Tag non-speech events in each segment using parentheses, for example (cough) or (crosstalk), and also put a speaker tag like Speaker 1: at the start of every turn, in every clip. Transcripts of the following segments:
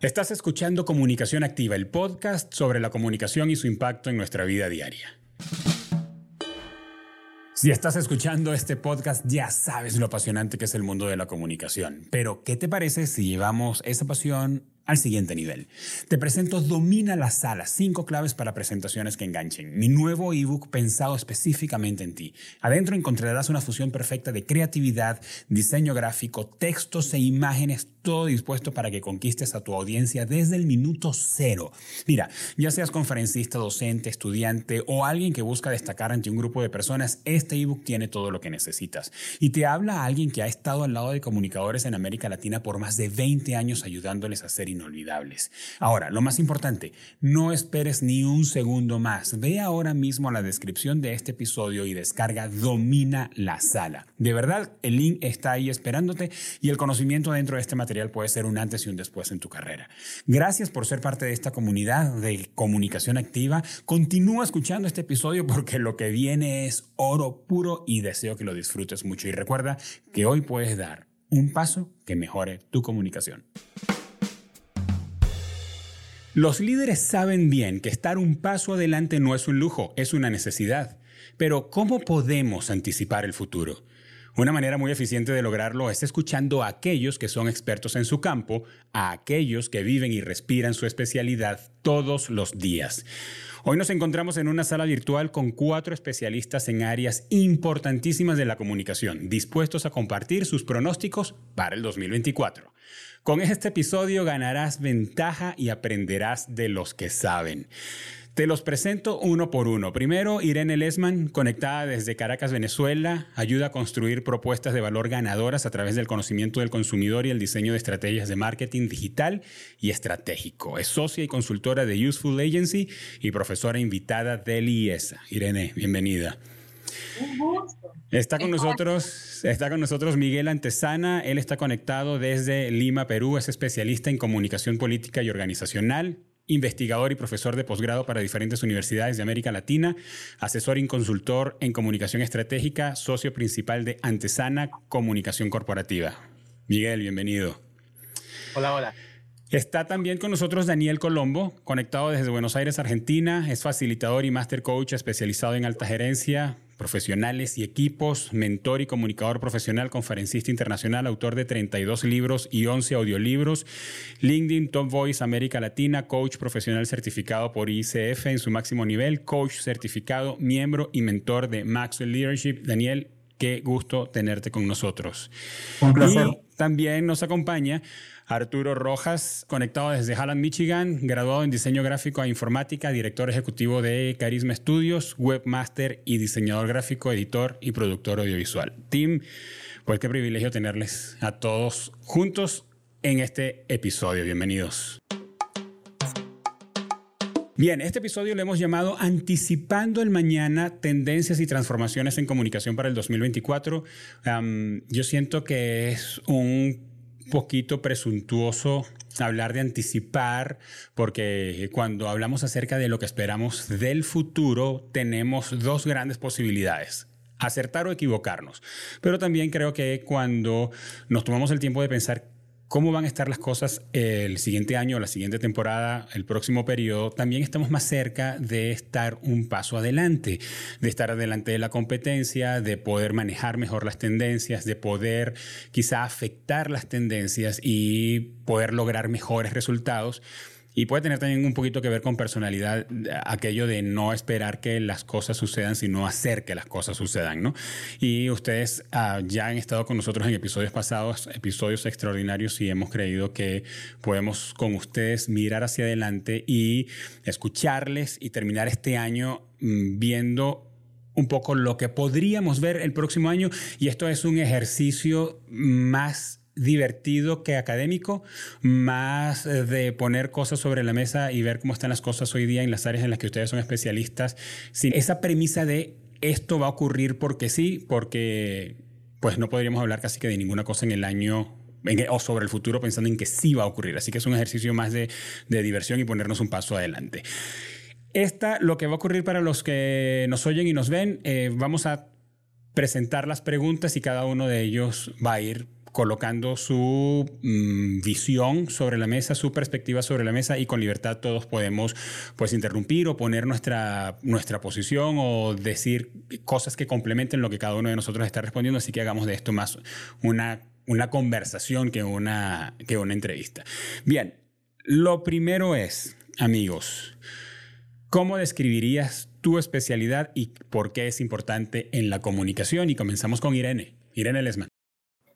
Speaker 1: Estás escuchando Comunicación Activa, el podcast sobre la comunicación y su impacto en nuestra vida diaria. Si estás escuchando este podcast, ya sabes lo apasionante que es el mundo de la comunicación. Pero, ¿qué te parece si llevamos esa pasión al siguiente nivel. Te presento Domina la Sala, cinco claves para presentaciones que enganchen. Mi nuevo ebook pensado específicamente en ti. Adentro encontrarás una fusión perfecta de creatividad, diseño gráfico, textos e imágenes, todo dispuesto para que conquistes a tu audiencia desde el minuto cero. Mira, ya seas conferencista, docente, estudiante o alguien que busca destacar ante un grupo de personas, este ebook tiene todo lo que necesitas. Y te habla a alguien que ha estado al lado de comunicadores en América Latina por más de 20 años ayudándoles a ser Ahora, lo más importante, no esperes ni un segundo más. Ve ahora mismo la descripción de este episodio y descarga Domina la Sala. De verdad, el link está ahí esperándote y el conocimiento dentro de este material puede ser un antes y un después en tu carrera. Gracias por ser parte de esta comunidad de comunicación activa. Continúa escuchando este episodio porque lo que viene es oro puro y deseo que lo disfrutes mucho. Y recuerda que hoy puedes dar un paso que mejore tu comunicación. Los líderes saben bien que estar un paso adelante no es un lujo, es una necesidad. Pero ¿cómo podemos anticipar el futuro? Una manera muy eficiente de lograrlo es escuchando a aquellos que son expertos en su campo, a aquellos que viven y respiran su especialidad todos los días. Hoy nos encontramos en una sala virtual con cuatro especialistas en áreas importantísimas de la comunicación, dispuestos a compartir sus pronósticos para el 2024. Con este episodio ganarás ventaja y aprenderás de los que saben. Te los presento uno por uno. Primero, Irene Lesman, conectada desde Caracas, Venezuela, ayuda a construir propuestas de valor ganadoras a través del conocimiento del consumidor y el diseño de estrategias de marketing digital y estratégico. Es socia y consultora de Useful Agency y profesora invitada del IESA. Irene, bienvenida. Está con nosotros, está con nosotros Miguel Antesana. Él está conectado desde Lima, Perú. Es especialista en comunicación política y organizacional investigador y profesor de posgrado para diferentes universidades de América Latina, asesor y consultor en comunicación estratégica, socio principal de Antesana Comunicación Corporativa. Miguel, bienvenido.
Speaker 2: Hola, hola.
Speaker 1: Está también con nosotros Daniel Colombo, conectado desde Buenos Aires, Argentina. Es facilitador y master coach especializado en alta gerencia, profesionales y equipos, mentor y comunicador profesional, conferencista internacional, autor de 32 libros y 11 audiolibros, LinkedIn Top Voice América Latina, coach profesional certificado por ICF en su máximo nivel, coach certificado, miembro y mentor de Maxwell Leadership. Daniel, qué gusto tenerte con nosotros.
Speaker 2: Un placer.
Speaker 1: Y también nos acompaña Arturo Rojas, conectado desde Halland, Michigan, graduado en diseño gráfico e informática, director ejecutivo de Carisma Studios, webmaster y diseñador gráfico, editor y productor audiovisual. Tim, pues qué privilegio tenerles a todos juntos en este episodio. Bienvenidos. Bien, este episodio lo hemos llamado Anticipando el Mañana, Tendencias y Transformaciones en Comunicación para el 2024. yo siento que es un poquito presuntuoso hablar de anticipar, porque cuando hablamos acerca de lo que esperamos del futuro, tenemos dos grandes posibilidades acertar o equivocarnos. Pero también creo que cuando nos tomamos el tiempo de pensar cómo van a estar las cosas el siguiente año, la siguiente temporada, el próximo periodo, también estamos más cerca de estar un paso adelante, de estar adelante de la competencia, de poder manejar mejor las tendencias, de poder quizá afectar las tendencias y poder lograr mejores resultados. Y puede tener también un poquito que ver con personalidad, aquello de no esperar que las cosas sucedan, sino hacer que las cosas sucedan, ¿no? Y ustedes ah, ya han estado con nosotros en episodios pasados, episodios extraordinarios, y hemos creído que podemos con ustedes mirar hacia adelante y escucharles y terminar este año mm, viendo un poco lo que podríamos ver el próximo año. Y esto es un ejercicio más divertido que académico, más eh, de poner cosas sobre la mesa y ver cómo están las cosas hoy día en las áreas en las que ustedes son especialistas, sin esa premisa de esto va a ocurrir porque sí, porque pues no podríamos hablar casi que de ninguna cosa en el año o sobre el futuro pensando en que sí va a ocurrir. Así que es un ejercicio más de, diversión y ponernos un paso adelante. Esta, lo que va a ocurrir para los que nos oyen y nos ven, eh, vamos a presentar las preguntas y cada uno de ellos va a ir colocando su mm, visión sobre la mesa, su perspectiva sobre la mesa y con libertad todos podemos pues interrumpir o poner nuestra, nuestra posición o decir cosas que complementen lo que cada uno de nosotros está respondiendo, así que hagamos de esto más una, una conversación que una, que una entrevista. Bien, lo primero es, amigos, ¿cómo describirías tu especialidad y por qué es importante en la comunicación? Y comenzamos con Irene. Irene Lesman.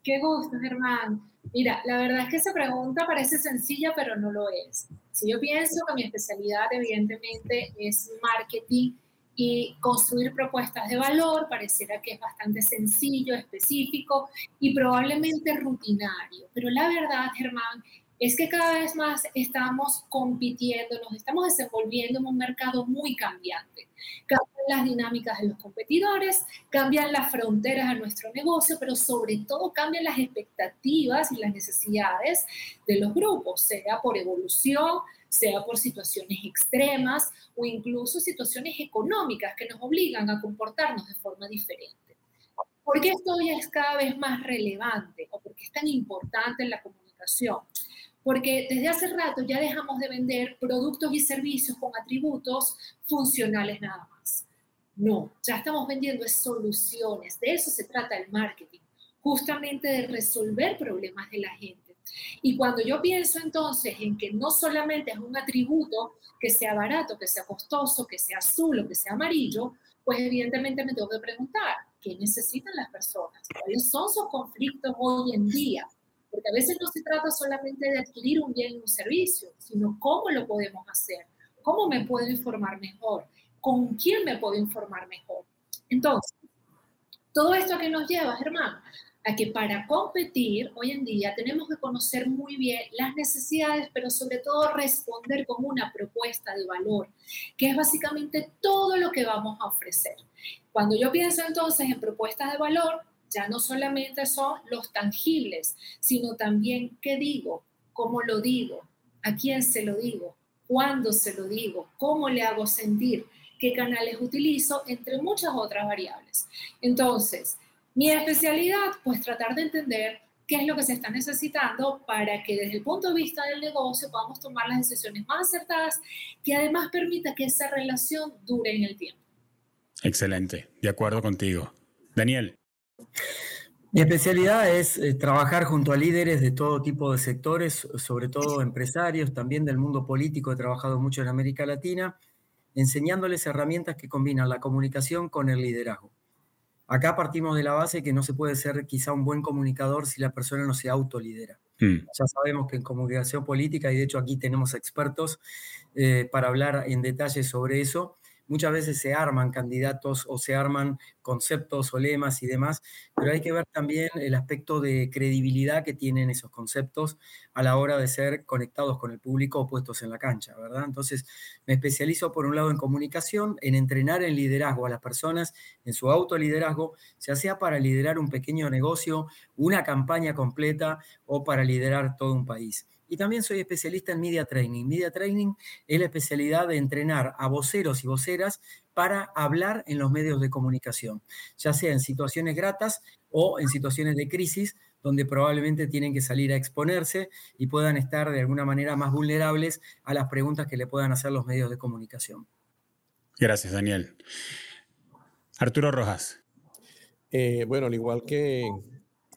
Speaker 3: Qué gusto, Germán. Mira, la verdad es que esa pregunta parece sencilla, pero no lo es. Si yo pienso que mi especialidad evidentemente es marketing y construir propuestas de valor, pareciera que es bastante sencillo, específico y probablemente rutinario. Pero la verdad, Germán, es que cada vez más estamos compitiendo, nos estamos desenvolviendo en un mercado muy cambiante. Cambian las dinámicas de los competidores, cambian las fronteras de nuestro negocio, pero sobre todo cambian las expectativas y las necesidades de los grupos, sea por evolución, sea por situaciones extremas o incluso situaciones económicas que nos obligan a comportarnos de forma diferente. ¿Por qué esto ya es cada vez más relevante o por qué es tan importante en la comunicación? Porque desde hace rato ya dejamos de vender productos y servicios con atributos funcionales nada más. No, ya estamos vendiendo soluciones, de eso se trata el marketing, justamente de resolver problemas de la gente. Y cuando yo pienso entonces en que no solamente es un atributo que sea barato, que sea costoso, que sea azul o que sea amarillo, pues evidentemente me tengo que preguntar, ¿qué necesitan las personas? ¿Cuáles son sus conflictos hoy en día? Porque a veces no se trata solamente de adquirir un bien y un servicio, sino cómo lo podemos hacer, cómo me puedo informar mejor, con quién me puedo informar mejor. Entonces, todo esto que nos lleva, Germán, a que para competir hoy en día tenemos que conocer muy bien las necesidades, pero sobre todo responder con una propuesta de valor, que es básicamente todo lo que vamos a ofrecer. Cuando yo pienso entonces en propuestas de valor, ya no solamente son los tangibles, sino también qué digo, cómo lo digo, a quién se lo digo, cuándo se lo digo, cómo le hago sentir, qué canales utilizo, entre muchas otras variables. Entonces, mi especialidad, pues tratar de entender qué es lo que se está necesitando para que desde el punto de vista del negocio podamos tomar las decisiones más acertadas que además permita que esa relación dure en el tiempo.
Speaker 1: Excelente, de acuerdo contigo. Daniel.
Speaker 2: Mi especialidad es eh, trabajar junto a líderes de todo tipo de sectores, sobre todo empresarios, también del mundo político. He trabajado mucho en América Latina, enseñándoles herramientas que combinan la comunicación con el liderazgo. Acá partimos de la base que no se puede ser quizá un buen comunicador si la persona no se autolidera. Mm. Ya sabemos que en comunicación política, y de hecho aquí tenemos expertos eh, para hablar en detalle sobre eso, Muchas veces se arman candidatos o se arman conceptos o lemas y demás, pero hay que ver también el aspecto de credibilidad que tienen esos conceptos a la hora de ser conectados con el público o puestos en la cancha, ¿verdad? Entonces, me especializo por un lado en comunicación, en entrenar en liderazgo a las personas, en su autoliderazgo, ya sea para liderar un pequeño negocio, una campaña completa o para liderar todo un país. Y también soy especialista en Media Training. Media Training es la especialidad de entrenar a voceros y voceras para hablar en los medios de comunicación, ya sea en situaciones gratas o en situaciones de crisis, donde probablemente tienen que salir a exponerse y puedan estar de alguna manera más vulnerables a las preguntas que le puedan hacer los medios de comunicación.
Speaker 1: Gracias, Daniel. Arturo Rojas.
Speaker 4: Eh, bueno, al igual que,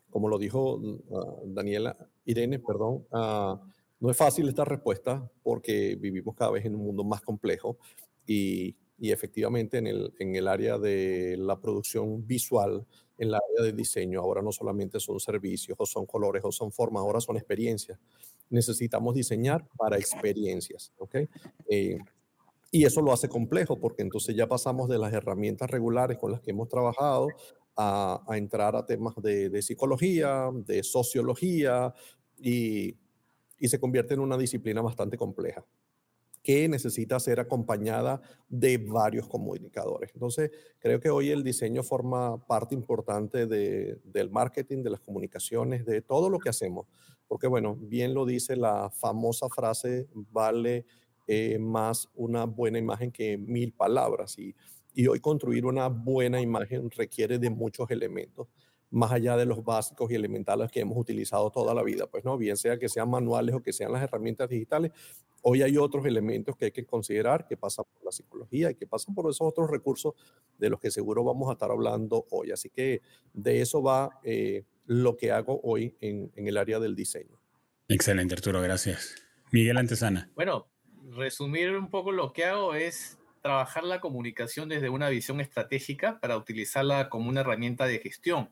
Speaker 4: como lo dijo uh, Daniela, Irene, perdón, ah, no es fácil esta respuesta porque vivimos cada vez en un mundo más complejo y, efectivamente en el, en el, área de la producción visual, en la área de diseño, ahora no solamente son servicios o son colores o son formas, ahora son experiencias. Necesitamos diseñar para experiencias, ¿ok? Eh, y eso lo hace complejo porque entonces ya pasamos de las herramientas regulares con las que hemos trabajado a, entrar a temas de, de, psicología, de sociología, y, se convierte en una disciplina bastante compleja que necesita ser acompañada de varios comunicadores. Entonces, creo que hoy el diseño forma parte importante del marketing, de las comunicaciones, de todo lo que hacemos. Porque, bueno, bien lo dice la famosa frase, vale eh, más una buena imagen que mil palabras. Y, y hoy construir una buena imagen requiere de muchos elementos más allá de los básicos y elementales que hemos utilizado toda la vida, pues no, bien sea que sean manuales o que sean las herramientas digitales, hoy hay otros elementos que hay que considerar que pasan por la psicología y que pasan por esos otros recursos de los que seguro vamos a estar hablando hoy. Así que de eso va eh, lo que hago hoy en, en el área del diseño.
Speaker 1: Excelente, Arturo, gracias. Miguel Antesana.
Speaker 5: Bueno, resumir un poco lo que hago es trabajar la comunicación desde una visión estratégica para utilizarla como una herramienta de gestión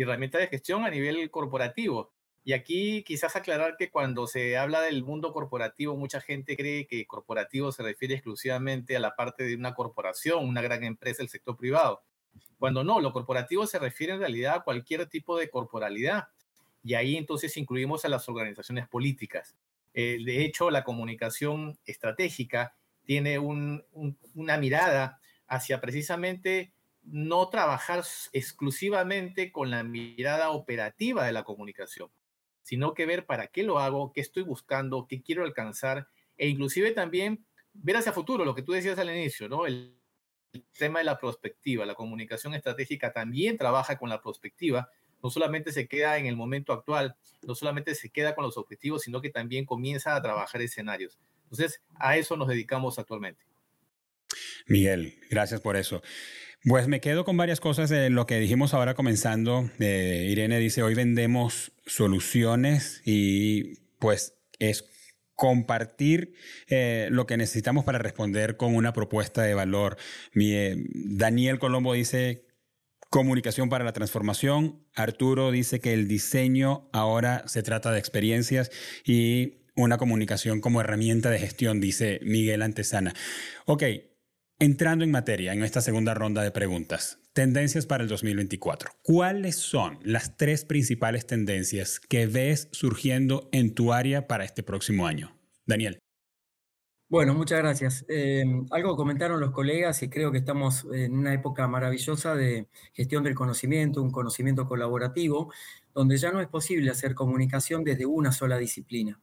Speaker 5: y herramienta de gestión a nivel corporativo. Y aquí quizás aclarar que cuando se habla del mundo corporativo, mucha gente cree que corporativo se refiere exclusivamente a la parte de una corporación, una gran empresa del sector privado. Cuando no, lo corporativo se refiere en realidad a cualquier tipo de corporalidad. Y ahí entonces incluimos a las organizaciones políticas. Eh, de hecho, la comunicación estratégica tiene una mirada hacia precisamente no trabajar exclusivamente con la mirada operativa de la comunicación, sino que ver para qué lo hago, qué estoy buscando, qué quiero alcanzar e inclusive también ver hacia futuro, lo que tú decías al inicio, ¿no? El, tema de la prospectiva, la comunicación estratégica también trabaja con la prospectiva, no solamente se queda en el momento actual, no solamente se queda con los objetivos, sino que también comienza a trabajar escenarios. Entonces, a eso nos dedicamos actualmente.
Speaker 1: Miguel, gracias por eso. Pues me quedo con varias cosas de lo que dijimos ahora comenzando. Eh, Irene dice, hoy vendemos soluciones y pues es compartir eh, lo que necesitamos para responder con una propuesta de valor. Eh, Daniel Colombo dice, comunicación para la transformación. Arturo dice que el diseño ahora se trata de experiencias y una comunicación como herramienta de gestión, dice Miguel Antesana. Ok, Entrando en materia, en esta segunda ronda de preguntas, tendencias para el 2024. ¿Cuáles son las tres principales tendencias que ves surgiendo en tu área para este próximo año? Daniel.
Speaker 2: Bueno, muchas gracias. Eh, algo comentaron los colegas y creo que estamos en una época maravillosa de gestión del conocimiento, un conocimiento colaborativo, donde ya no es posible hacer comunicación desde una sola disciplina.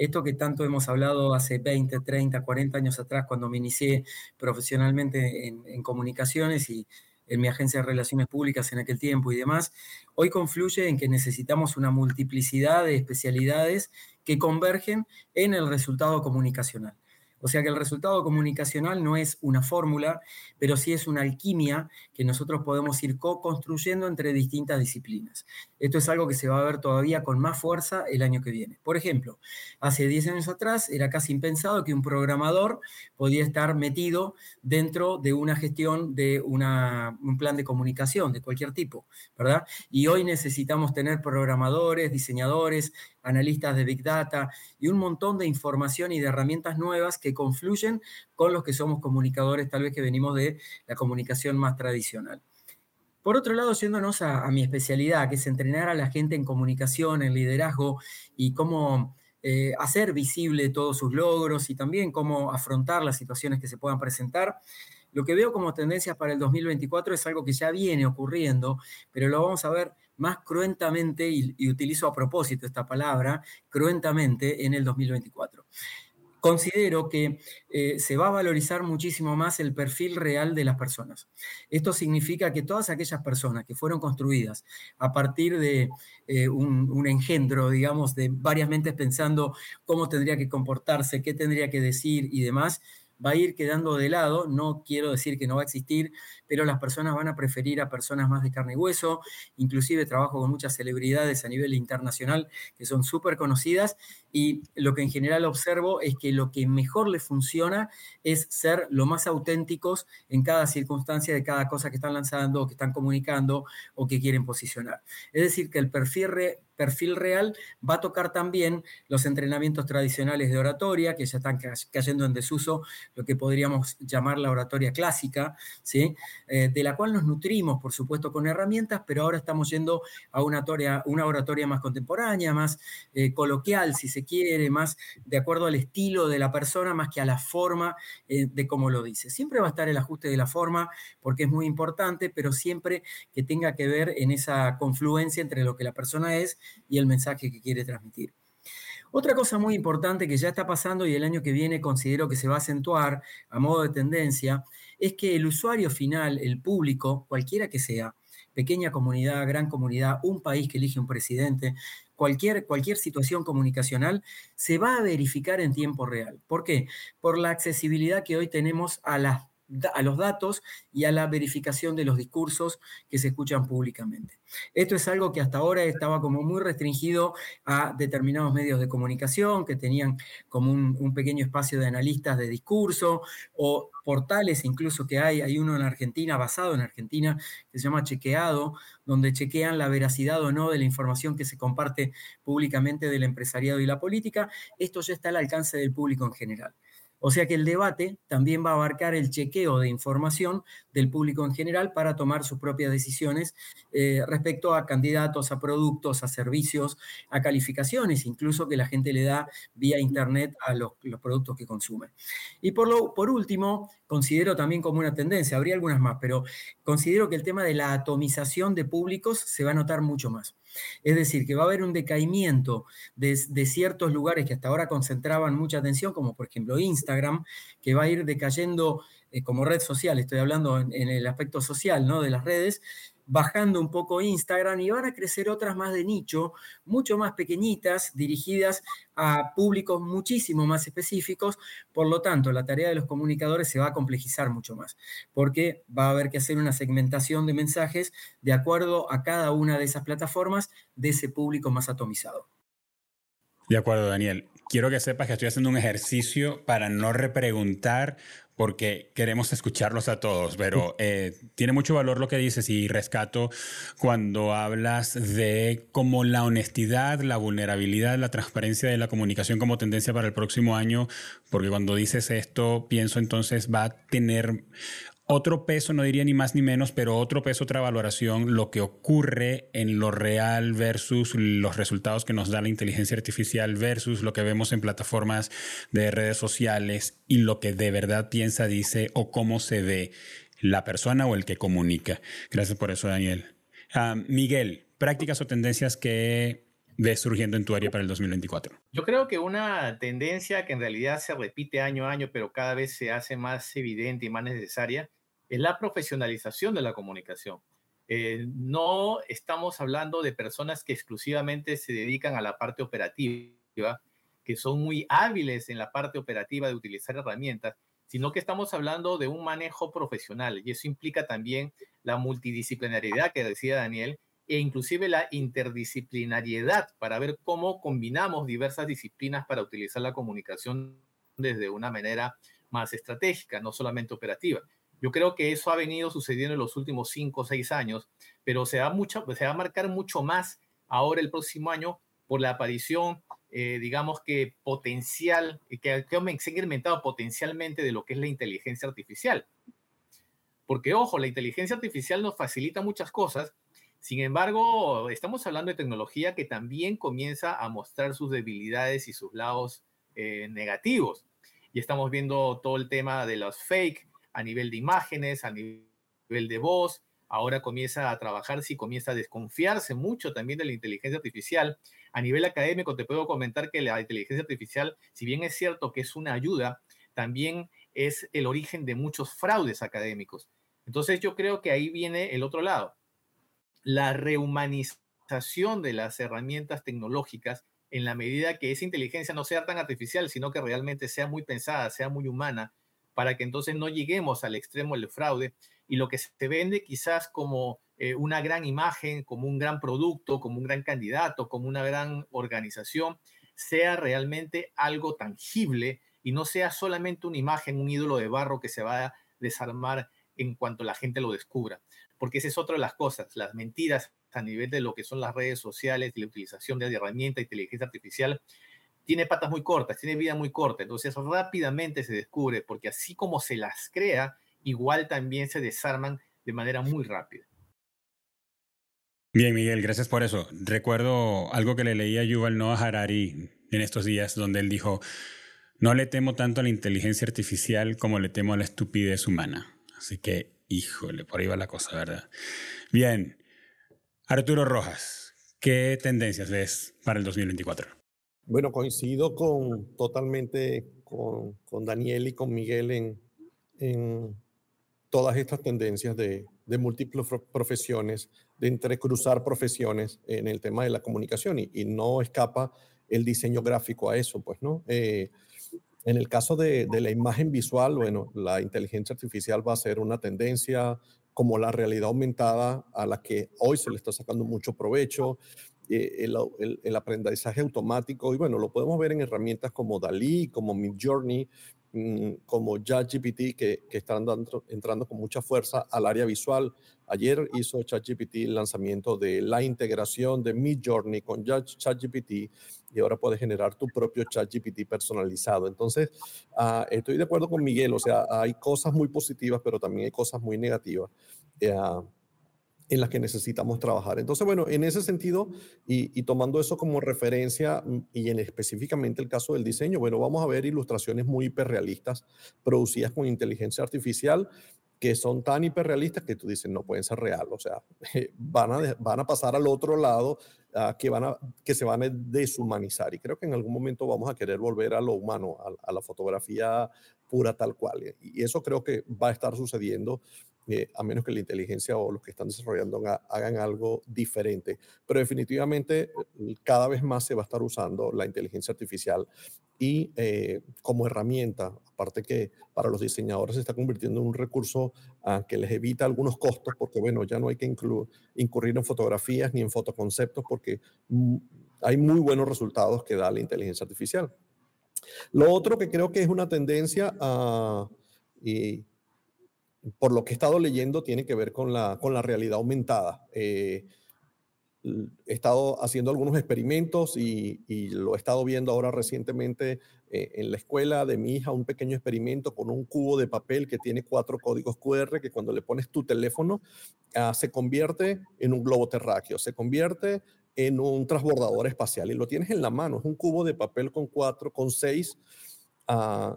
Speaker 2: Esto que tanto hemos hablado hace 20, 30, 40 años atrás, cuando me inicié profesionalmente en, comunicaciones y en mi agencia de relaciones públicas en aquel tiempo y demás, hoy confluye en que necesitamos una multiplicidad de especialidades que convergen en el resultado comunicacional. O sea que el resultado comunicacional no es una fórmula, pero sí es una alquimia que nosotros podemos ir co-construyendo entre distintas disciplinas. Esto es algo que se va a ver todavía con más fuerza el año que viene. Por ejemplo, hace 10 años atrás era casi impensado que un programador podía estar metido dentro de una gestión de un plan de comunicación de cualquier tipo, ¿verdad? Y hoy necesitamos tener programadores, diseñadores, analistas de Big Data y un montón de información y de herramientas nuevas que confluyen con los que somos comunicadores, tal vez que venimos de la comunicación más tradicional. Por otro lado, yéndonos a, mi especialidad, que es entrenar a la gente en comunicación, en liderazgo y cómo eh, hacer visible todos sus logros y también cómo afrontar las situaciones que se puedan presentar. Lo que veo como tendencias para el 2024 es algo que ya viene ocurriendo, pero lo vamos a ver más cruentamente, y, utilizo a propósito esta palabra, cruentamente en el 2024 considero que eh, se va a valorizar muchísimo más el perfil real de las personas. Esto significa que todas aquellas personas que fueron construidas a partir de eh, un, un, engendro, digamos, de varias mentes pensando cómo tendría que comportarse, qué tendría que decir y demás, va a ir quedando de lado. No quiero decir que no va a existir, pero las personas van a preferir a personas más de carne y hueso. Inclusive trabajo con muchas celebridades a nivel internacional que son súper conocidas y lo que en general observo es que lo que mejor les funciona es ser lo más auténticos en cada circunstancia de cada cosa que están lanzando, que están comunicando o que quieren posicionar. Es decir, que el perfil, perfil real va a tocar también los entrenamientos tradicionales de oratoria, que ya están cayendo en desuso, lo que podríamos llamar la oratoria clásica, ¿sí? Eh, de la cual nos nutrimos, por supuesto, con herramientas, pero ahora estamos yendo a una oratoria, una oratoria más contemporánea, más eh, coloquial, si se quiere, más de acuerdo al estilo de la persona, más que a la forma eh, de cómo lo dice. Siempre va a estar el ajuste de la forma, porque es muy importante, pero siempre que tenga que ver en esa confluencia entre lo que la persona es y el mensaje que quiere transmitir. Otra cosa muy importante que ya está pasando y el año que viene considero que se va a acentuar a modo de tendencia, es que el usuario final, el público, cualquiera que sea, pequeña comunidad, gran comunidad, un país que elige un presidente, cualquier, cualquier situación comunicacional se va a verificar en tiempo real. ¿Por qué? Por la accesibilidad que hoy tenemos a las a los datos y a la verificación de los discursos que se escuchan públicamente. Esto es algo que hasta ahora estaba como muy restringido a determinados medios de comunicación que tenían como un, pequeño espacio de analistas de discurso o portales incluso que hay, hay uno en Argentina, basado en Argentina, que se llama Chequeado, donde chequean la veracidad o no de la información que se comparte públicamente del empresariado y la política. Esto ya está al alcance del público en general. O sea que el debate también va a abarcar el chequeo de información del público en general para tomar sus propias decisiones eh, respecto a candidatos, a productos, a servicios, a calificaciones, incluso que la gente le da vía Internet a los, productos que consume. Y por, lo, por último, considero también como una tendencia, habría algunas más, pero considero que el tema de la atomización de públicos se va a notar mucho más. Es decir, que va a haber un decaimiento de, ciertos lugares que hasta ahora concentraban mucha atención, como por ejemplo Instagram, que va a ir decayendo eh, como red social, estoy hablando en, en, el aspecto social ¿no? de las redes, bajando un poco Instagram y van a crecer otras más de nicho, mucho más pequeñitas, dirigidas a públicos muchísimo más específicos. Por lo tanto, la tarea de los comunicadores se va a complejizar mucho más, porque va a haber que hacer una segmentación de mensajes de acuerdo a cada una de esas plataformas de ese público más atomizado.
Speaker 1: De acuerdo, Daniel. Quiero que sepas que estoy haciendo un ejercicio para no repreguntar porque queremos escucharlos a todos, pero (laughs) eh, tiene mucho valor lo que dices y rescato cuando hablas de cómo la honestidad, la vulnerabilidad, la transparencia de la comunicación como tendencia para el próximo año, porque cuando dices esto, pienso entonces va a tener otro peso, no diría ni más ni menos, pero otro peso, otra valoración, lo que ocurre en lo real versus los resultados que nos da la inteligencia artificial versus lo que vemos en plataformas de redes sociales y lo que de verdad piensa, dice o cómo se ve la persona o el que comunica. Gracias por eso, Daniel. Ah, Miguel, prácticas o tendencias que ves surgiendo en tu área para el 2024?
Speaker 5: Yo creo que una tendencia que en realidad se repite año a año, pero cada vez se hace más evidente y más necesaria, es la profesionalización de la comunicación. Eh, no estamos hablando de personas que exclusivamente se dedican a la parte operativa, que son muy hábiles en la parte operativa de utilizar herramientas, sino que estamos hablando de un manejo profesional y eso implica también la multidisciplinariedad que decía Daniel e inclusive la interdisciplinariedad para ver cómo combinamos diversas disciplinas para utilizar la comunicación desde una manera más estratégica, no solamente operativa. Yo creo que eso ha venido sucediendo en los últimos cinco o seis años, pero se va, mucho, se va a marcar mucho más ahora el próximo año por la aparición, eh, digamos que potencial, que, que se ha incrementado potencialmente de lo que es la inteligencia artificial. Porque, ojo, la inteligencia artificial nos facilita muchas cosas, sin embargo, estamos hablando de tecnología que también comienza a mostrar sus debilidades y sus lados eh, negativos. Y estamos viendo todo el tema de los fake, a nivel de imágenes, a nivel de voz. Ahora comienza a trabajarse y comienza a desconfiarse mucho también de la inteligencia artificial. A nivel académico te puedo comentar que la inteligencia artificial, si bien es cierto que es una ayuda, también es el origen de muchos fraudes académicos. Entonces yo creo que ahí viene el otro lado. La rehumanización de las herramientas tecnológicas en la medida que esa inteligencia no sea tan artificial, sino que realmente sea muy pensada, sea muy humana, para que entonces no lleguemos al extremo del fraude y lo que se vende quizás como eh, una gran imagen, como un gran producto, como un gran candidato, como una gran organización, sea realmente algo tangible y no sea solamente una imagen, un ídolo de barro que se va a desarmar en cuanto la gente lo descubra. Porque esa es otra de las cosas, las mentiras a nivel de lo que son las redes sociales y la utilización de herramientas de inteligencia artificial tiene patas muy cortas, tiene vida muy corta, entonces rápidamente se descubre, porque así como se las crea, igual también se desarman de manera muy rápida.
Speaker 1: Bien, Miguel, gracias por eso. Recuerdo algo que le leí a Yuval Noah Harari en estos días, donde él dijo, no le temo tanto a la inteligencia artificial como le temo a la estupidez humana. Así que, híjole, por ahí va la cosa, ¿verdad? Bien, Arturo Rojas, ¿qué tendencias ves para el 2024?
Speaker 4: Bueno, coincido con, totalmente con, con, Daniel y con Miguel en, en, todas estas tendencias de, de múltiples profesiones, de entrecruzar profesiones en el tema de la comunicación y, y no escapa el diseño gráfico a eso, pues, ¿no? Eh, en el caso de, de, la imagen visual, bueno, la inteligencia artificial va a ser una tendencia como la realidad aumentada a la que hoy se le está sacando mucho provecho, eh, el, aprendizaje automático, y bueno, lo podemos ver en herramientas como Dalí, como Midjourney, Mm, como ChatGPT que, que están entrando con mucha fuerza al área visual. Ayer hizo ChatGPT el lanzamiento de la integración de Midjourney con ChatGPT y ahora puedes generar tu propio ChatGPT personalizado. Entonces, uh, estoy de acuerdo con Miguel, o sea, hay cosas muy positivas, pero también hay cosas muy negativas. Uh, en las que necesitamos trabajar. Entonces, bueno, en ese sentido, y, y, tomando eso como referencia, mm, y en específicamente el caso del diseño, bueno, vamos a ver ilustraciones muy hiperrealistas producidas con inteligencia artificial que son tan hiperrealistas que tú dices no pueden ser real, o sea, (laughs) van a, van a pasar al otro lado, uh, que, van a, que se van a deshumanizar. Y creo que en algún momento vamos a querer volver a lo humano, a, a la fotografía pura tal cual. Y eso creo que va a estar sucediendo a menos que la inteligencia o los que están desarrollando hagan algo diferente. Pero definitivamente eh, cada vez más se va a estar usando la inteligencia artificial y eh, como herramienta, aparte que para los diseñadores se está convirtiendo en un recurso uh, que les evita algunos costos, porque bueno, ya no hay que incurrir en fotografías ni en fotoconceptos, porque mm, hay muy buenos resultados que da la inteligencia artificial. Lo otro que creo que es una tendencia uh, y por lo que he estado leyendo, tiene que ver con la, con la realidad aumentada. Eh, he estado haciendo algunos experimentos y, y, lo he estado viendo ahora recientemente eh, en la escuela de mi hija, un pequeño experimento con un cubo de papel que tiene cuatro códigos QR que cuando le pones tu teléfono uh, se convierte en un globo terráqueo, se convierte en un transbordador espacial y lo tienes en la mano. Es un cubo de papel con cuatro, con seis. Uh,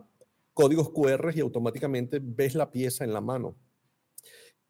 Speaker 4: códigos QR y automáticamente ves la pieza en la mano.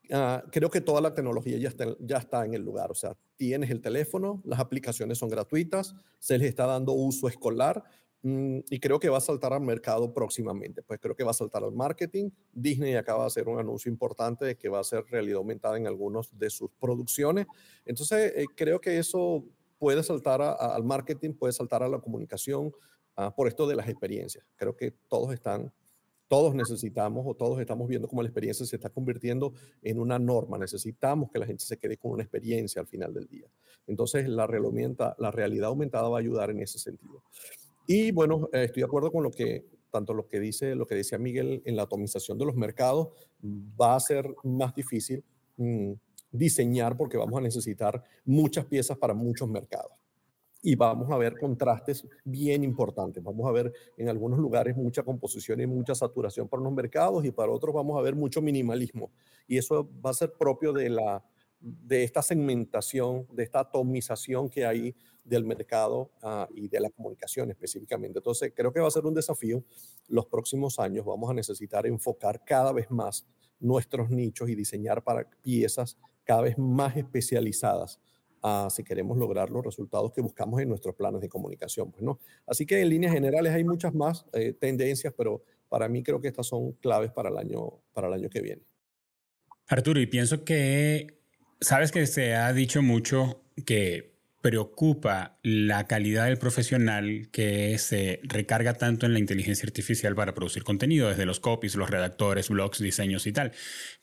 Speaker 4: Uh, creo que toda la tecnología ya está, ya está en el lugar. O sea, tienes el teléfono, las aplicaciones son gratuitas, se les está dando uso escolar mmm, y creo que va a saltar al mercado próximamente. Pues creo que va a saltar al marketing. Disney acaba de hacer un anuncio importante de que va a ser realidad aumentada en algunos de sus producciones. Entonces, eh, creo que eso puede saltar al marketing, puede saltar a la comunicación, uh, por esto de las experiencias. Creo que todos están, todos necesitamos o todos estamos viendo cómo la experiencia se está convirtiendo en una norma. Necesitamos que la gente se quede con una experiencia al final del día. Entonces, la, la realidad aumentada va a ayudar en ese sentido. Y bueno, eh, estoy de acuerdo con lo que tanto lo que dice lo que decía Miguel en la atomización de los mercados va a ser más difícil mmm, diseñar porque vamos a necesitar muchas piezas para muchos mercados y vamos a ver contrastes bien importantes. Vamos a ver en algunos lugares mucha composición y mucha saturación para unos mercados y para otros vamos a ver mucho minimalismo. Y eso va a ser propio de, la, de esta segmentación, de esta atomización que hay del mercado uh, y de la comunicación específicamente. Entonces, creo que va a ser un desafío. Los próximos años vamos a necesitar enfocar cada vez más nuestros nichos y diseñar para piezas cada vez más especializadas uh, si queremos lograr los resultados que buscamos en nuestros planes de comunicación. Pues, ¿no? Así que en líneas generales hay muchas más eh, tendencias, pero para mí creo que estas son claves para el año, para el año que viene.
Speaker 1: Arturo, y pienso que, sabes que se ha dicho mucho que preocupa la calidad del profesional que se recarga tanto en la inteligencia artificial para producir contenido, desde los copies, los redactores, blogs, diseños y tal.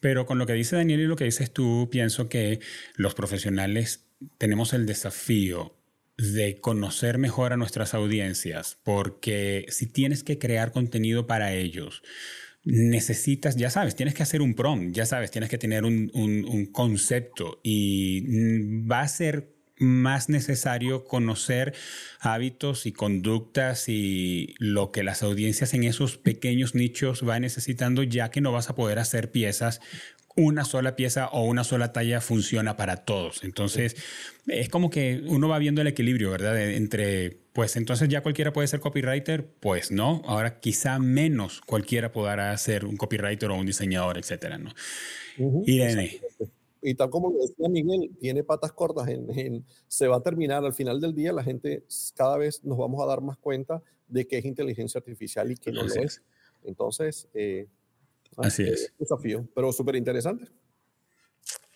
Speaker 1: Pero con lo que dice Daniel y lo que dices tú, pienso que los profesionales tenemos el desafío de conocer mejor a nuestras audiencias, porque si tienes que crear contenido para ellos, necesitas, ya sabes, tienes que hacer un prom, ya sabes, tienes que tener un, un, un concepto y va a ser más necesario conocer hábitos y conductas y lo que las audiencias en esos pequeños nichos van necesitando, ya que no vas a poder hacer piezas una sola pieza o una sola talla funciona para todos. Entonces, es como que uno va viendo el equilibrio, ¿verdad? Entre, pues entonces ya cualquiera puede ser copywriter, pues no. Ahora quizá menos cualquiera podrá ser un copywriter o un diseñador, etcétera, ¿no? Uh -huh,
Speaker 4: Irene. Y tal como decía Miguel, tiene patas cortas. En, en, se va a terminar al final del día, la gente cada vez nos vamos a dar más cuenta de que es inteligencia artificial y que no lo es. Entonces, eh,
Speaker 1: Así es.
Speaker 4: Desafío, pero súper interesante.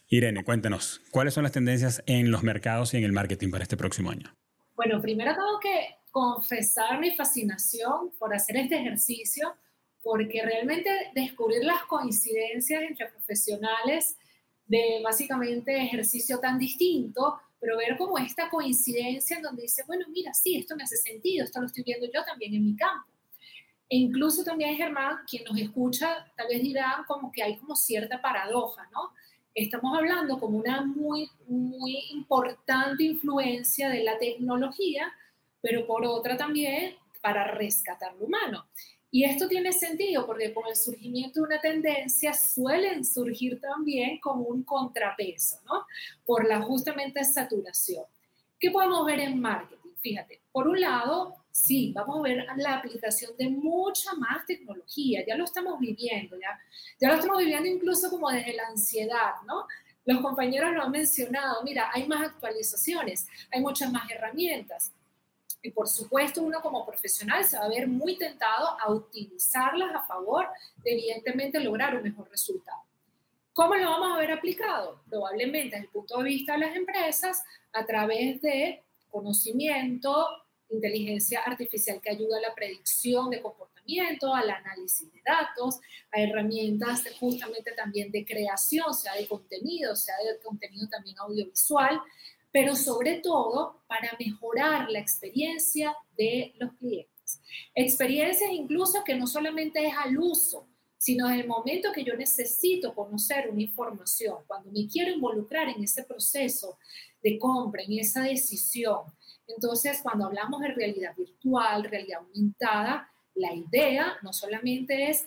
Speaker 1: Irene, cuéntanos, ¿cuáles son las tendencias en los mercados y en el marketing para este próximo año?
Speaker 3: Bueno, primero tengo que confesar mi fascinación por hacer este ejercicio, porque realmente descubrir las coincidencias entre profesionales de básicamente ejercicio tan distinto, pero ver como esta coincidencia en donde dice, bueno, mira, sí, esto me hace sentido, esto lo estoy viendo yo también en mi campo. E incluso también Germán, quien nos escucha, tal vez dirá como que hay como cierta paradoja, ¿no? Estamos hablando como una muy, muy importante influencia de la tecnología, pero por otra también para rescatar lo humano. Y esto tiene sentido porque con el surgimiento de una tendencia suelen surgir también como un contrapeso, ¿no? Por la justamente saturación. ¿Qué podemos ver en marketing? Fíjate, por un lado, sí, vamos a ver la aplicación de mucha más tecnología, ya lo estamos viviendo, ya, ya lo estamos viviendo incluso como desde la ansiedad, ¿no? Los compañeros lo han mencionado, mira, hay más actualizaciones, hay muchas más herramientas. Y por supuesto, uno como profesional se va a ver muy tentado a utilizarlas a favor de, evidentemente, lograr un mejor resultado. ¿Cómo lo vamos a ver aplicado? Probablemente desde el punto de vista de las empresas, a través de conocimiento, inteligencia artificial que ayuda a la predicción de comportamiento, al análisis de datos, a herramientas justamente también de creación, sea de contenido, sea de contenido también audiovisual, pero sobre todo para mejorar la experiencia de los clientes. Experiencias incluso que no solamente es al uso, sino en el momento que yo necesito conocer una información, cuando me quiero involucrar en ese proceso de compra, en esa decisión. Entonces, cuando hablamos de realidad virtual, realidad aumentada, la idea no solamente es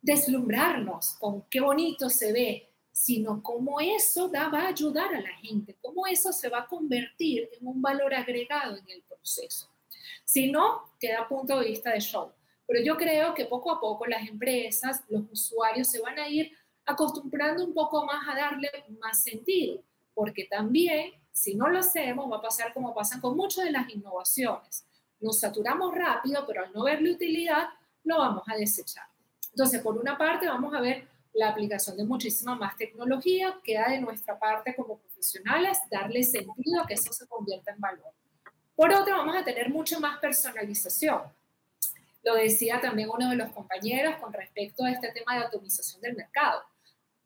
Speaker 3: deslumbrarnos con qué bonito se ve, sino cómo eso va a ayudar a la gente, cómo eso se va a convertir en un valor agregado en el proceso. Si no, queda punto de vista de show. Pero yo creo que poco a poco las empresas, los usuarios se van a ir acostumbrando un poco más a darle más sentido, porque también, si no lo hacemos, va a pasar como pasan con muchas de las innovaciones. Nos saturamos rápido, pero al no verle utilidad, lo vamos a desechar. Entonces, por una parte, vamos a ver la aplicación de muchísima más tecnología, queda de nuestra parte como profesionales darle sentido a que eso se convierta en valor. Por otro, vamos a tener mucha más personalización. Lo decía también uno de los compañeros con respecto a este tema de atomización del mercado.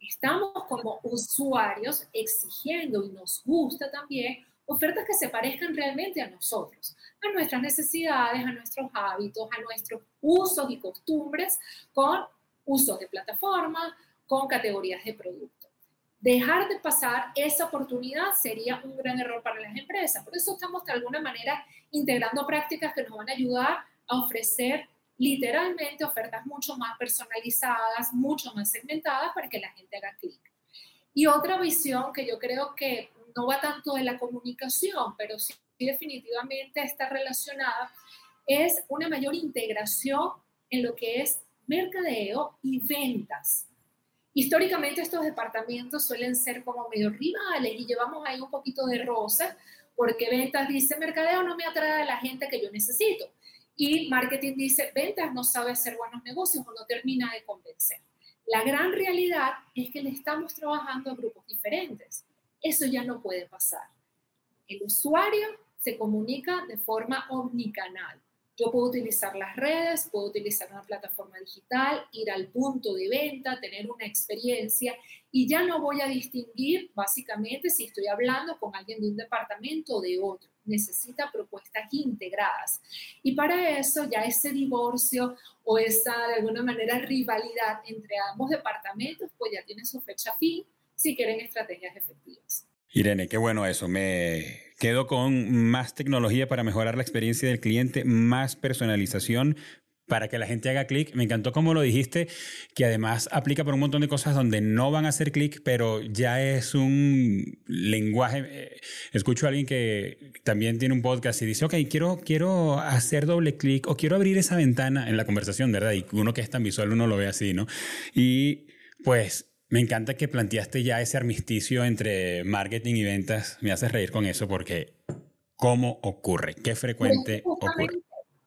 Speaker 3: Estamos como usuarios exigiendo y nos gusta también ofertas que se parezcan realmente a nosotros, a nuestras necesidades, a nuestros hábitos, a nuestros usos y costumbres, con uso de plataforma con categorías de producto. Dejar de pasar esa oportunidad sería un gran error para las empresas. Por eso estamos de alguna manera integrando prácticas que nos van a ayudar a ofrecer literalmente ofertas mucho más personalizadas, mucho más segmentadas para que la gente haga clic. Y otra visión que yo creo que no va tanto de la comunicación, pero sí definitivamente está relacionada, es una mayor integración en lo que es mercadeo y ventas. Históricamente estos departamentos suelen ser como medio rivales y llevamos ahí un poquito de rosa porque ventas dice mercadeo no me atrae a la gente que yo necesito y marketing dice ventas no sabe hacer buenos negocios o no termina de convencer. La gran realidad es que le estamos trabajando a grupos diferentes. Eso ya no puede pasar. El usuario se comunica de forma omnicanal. Yo puedo utilizar las redes, puedo utilizar una plataforma digital, ir al punto de venta, tener una experiencia y ya no voy a distinguir básicamente si estoy hablando con alguien de un departamento o de otro. Necesita propuestas integradas. Y para eso ya ese divorcio o esa de alguna manera rivalidad entre ambos departamentos pues ya tiene su fecha fin si quieren estrategias efectivas.
Speaker 1: Irene, qué bueno eso. Me quedo con más tecnología para mejorar la experiencia del cliente, más personalización para que la gente haga clic. Me encantó como lo dijiste, que además aplica por un montón de cosas donde no van a hacer clic, pero ya es un lenguaje. Eh, escucho a alguien que también tiene un podcast y dice, ok, quiero, quiero hacer doble clic o quiero abrir esa ventana en la conversación, ¿verdad? Y uno que es tan visual, uno lo ve así, ¿no? Y pues me encanta que planteaste ya ese armisticio entre marketing y ventas. Me haces reír con eso porque ¿cómo ocurre? ¿Qué frecuente
Speaker 3: justamente,
Speaker 1: ocurre?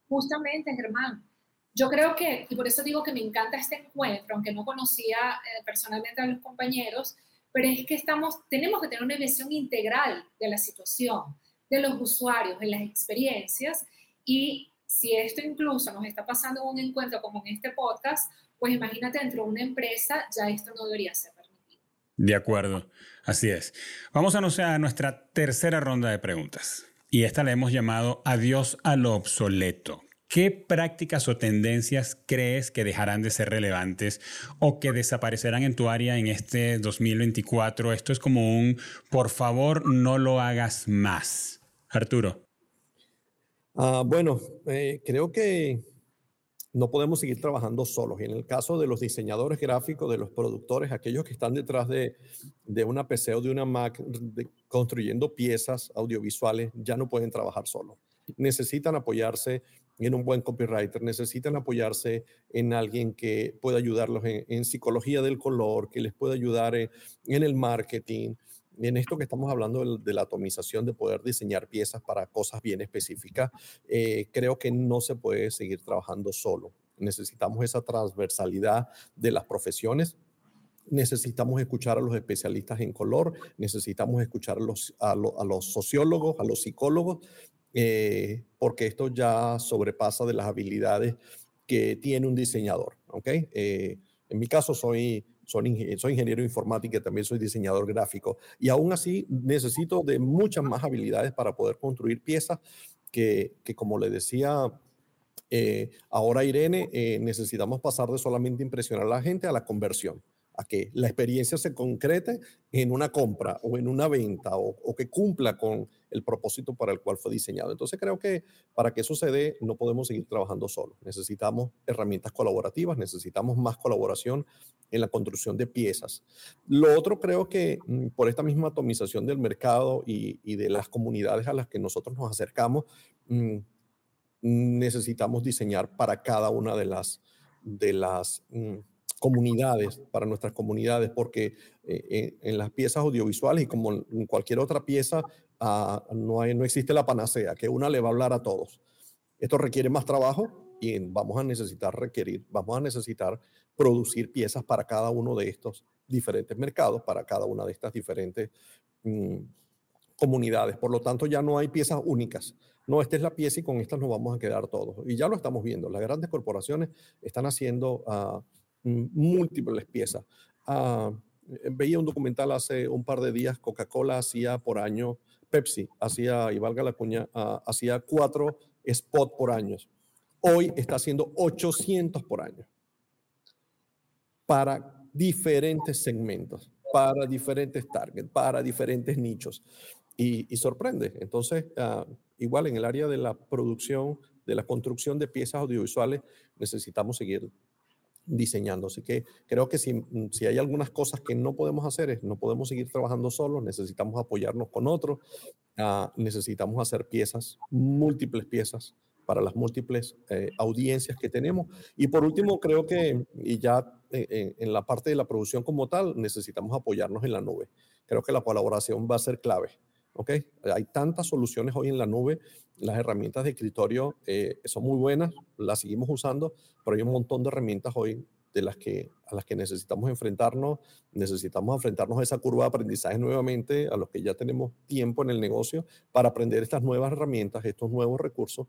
Speaker 3: Justamente, Germán. yo creo que, y por eso digo que me encanta este encuentro, aunque no conocía eh, personalmente a los compañeros, pero es que estamos, tenemos que tener una visión integral de la situación, de los usuarios, de las experiencias, y si esto incluso nos está pasando en un encuentro como en este podcast, pues imagínate dentro de una empresa, ya esto no debería ser permitido.
Speaker 1: De acuerdo, así es. Vamos a, a nuestra tercera ronda de preguntas. Y esta la hemos llamado Adiós a lo obsoleto. ¿Qué prácticas o tendencias crees que dejarán de ser relevantes o que desaparecerán en tu área en este 2024? Esto es como un, por favor, no lo hagas más. Arturo.
Speaker 4: Ah, bueno, eh, creo que no podemos seguir trabajando solos. Y en el caso de los diseñadores gráficos, de los productores, aquellos que están detrás de, una PC o de una Mac construyendo piezas audiovisuales, ya no pueden trabajar solos. Necesitan apoyarse en un buen copywriter, necesitan apoyarse en alguien que pueda ayudarlos en, psicología del color, que les pueda ayudar en el marketing, en esto que estamos hablando de, la atomización, de poder diseñar piezas para cosas bien específicas, eh, creo que no se puede seguir trabajando solo. Necesitamos esa transversalidad de las profesiones, necesitamos escuchar a los especialistas en color, necesitamos escuchar a los, a, los sociólogos, a los psicólogos, eh, porque esto ya sobrepasa de las habilidades que tiene un diseñador. ¿okay? Eh, en mi caso soy soy, ingeniero informático y también soy diseñador gráfico. Y aún así necesito de muchas más habilidades para poder construir piezas que, que como le decía eh, ahora Irene, eh, necesitamos pasar de solamente impresionar a la gente a la conversión a que la experiencia se concrete en una compra o en una venta o, que cumpla con el propósito para el cual fue diseñado. Entonces creo que para que eso se dé no podemos seguir trabajando solos. Necesitamos herramientas colaborativas, necesitamos más colaboración en la construcción de piezas. Lo otro creo que mm, por esta misma atomización del mercado y, de las comunidades a las que nosotros nos acercamos, mm, necesitamos diseñar para cada una de las, de las mm, comunidades, para nuestras comunidades, porque eh, eh, en las piezas audiovisuales y como en cualquier otra pieza, ah, no, hay, no existe la panacea, que una le va a hablar a todos. Esto requiere más trabajo y vamos a necesitar requerir, vamos a necesitar producir piezas para cada uno de estos diferentes mercados, para cada una de estas diferentes mm, comunidades. Por lo tanto, ya no hay piezas únicas. No, esta es la pieza y con estas nos vamos a quedar todos. Y ya lo estamos viendo. Las grandes corporaciones están haciendo uh, múltiples piezas. Ah, eh, veía un documental hace un par de días, Coca-Cola hacía por año, Pepsi hacía, y valga la cuña, ah, hacía cuatro spots por año. Hoy está haciendo 800 por año para diferentes segmentos, para diferentes targets, para diferentes nichos. Y, sorprende. Entonces, ah, igual en el área de la producción, de la construcción de piezas audiovisuales, necesitamos seguir diseñando. Así que creo que si, mm, si hay algunas cosas que no podemos hacer, es, no podemos seguir trabajando solos, necesitamos apoyarnos con otros, ah, necesitamos hacer piezas, múltiples piezas para las múltiples eh, audiencias que tenemos. Y por último, creo que, y ya eh, eh, en la parte de la producción como tal, necesitamos apoyarnos en la nube. Creo que la colaboración va a ser clave. ¿Ok? Hay tantas soluciones hoy en la nube, las herramientas de escritorio eh, son muy buenas, las seguimos usando, pero hay un montón de herramientas hoy de las que, a las que necesitamos enfrentarnos, necesitamos enfrentarnos a esa curva de aprendizaje nuevamente, a los que ya tenemos tiempo en el negocio, para aprender estas nuevas herramientas, estos nuevos recursos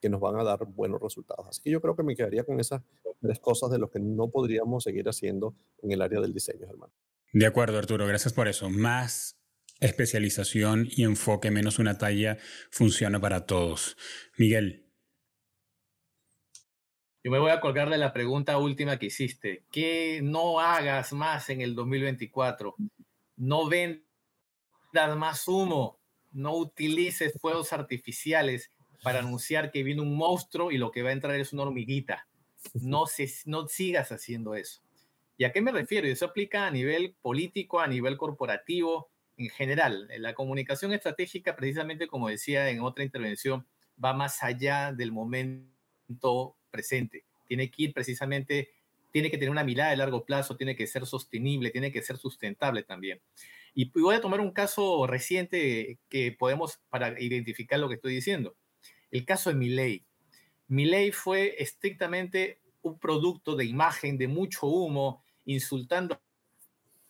Speaker 4: que nos van a dar buenos resultados. Así que yo creo que me quedaría con esas tres cosas de lo que no podríamos seguir haciendo en el área del diseño, hermano.
Speaker 1: De acuerdo, Arturo, gracias por eso. Más especialización y enfoque menos una talla funciona para todos. Miguel.
Speaker 5: Yo me voy a colgar de la pregunta última que hiciste. ¿Qué no hagas más en el 2024? No vendas más humo. No utilices fuegos artificiales para anunciar que viene un monstruo y lo que va a entrar es una hormiguita. No, se, no sigas haciendo eso. ¿Y a qué me refiero? Eso aplica a nivel político, a nivel corporativo, en general. La comunicación estratégica, precisamente como decía en otra intervención, va más allá del momento presente. Tiene que ir precisamente, tiene que tener una mirada de largo plazo, tiene que ser sostenible, tiene que ser sustentable también. Y voy a tomar un caso reciente que podemos para identificar lo que estoy diciendo. El caso de Milley. ley fue estrictamente un producto de imagen, de mucho humo, insultando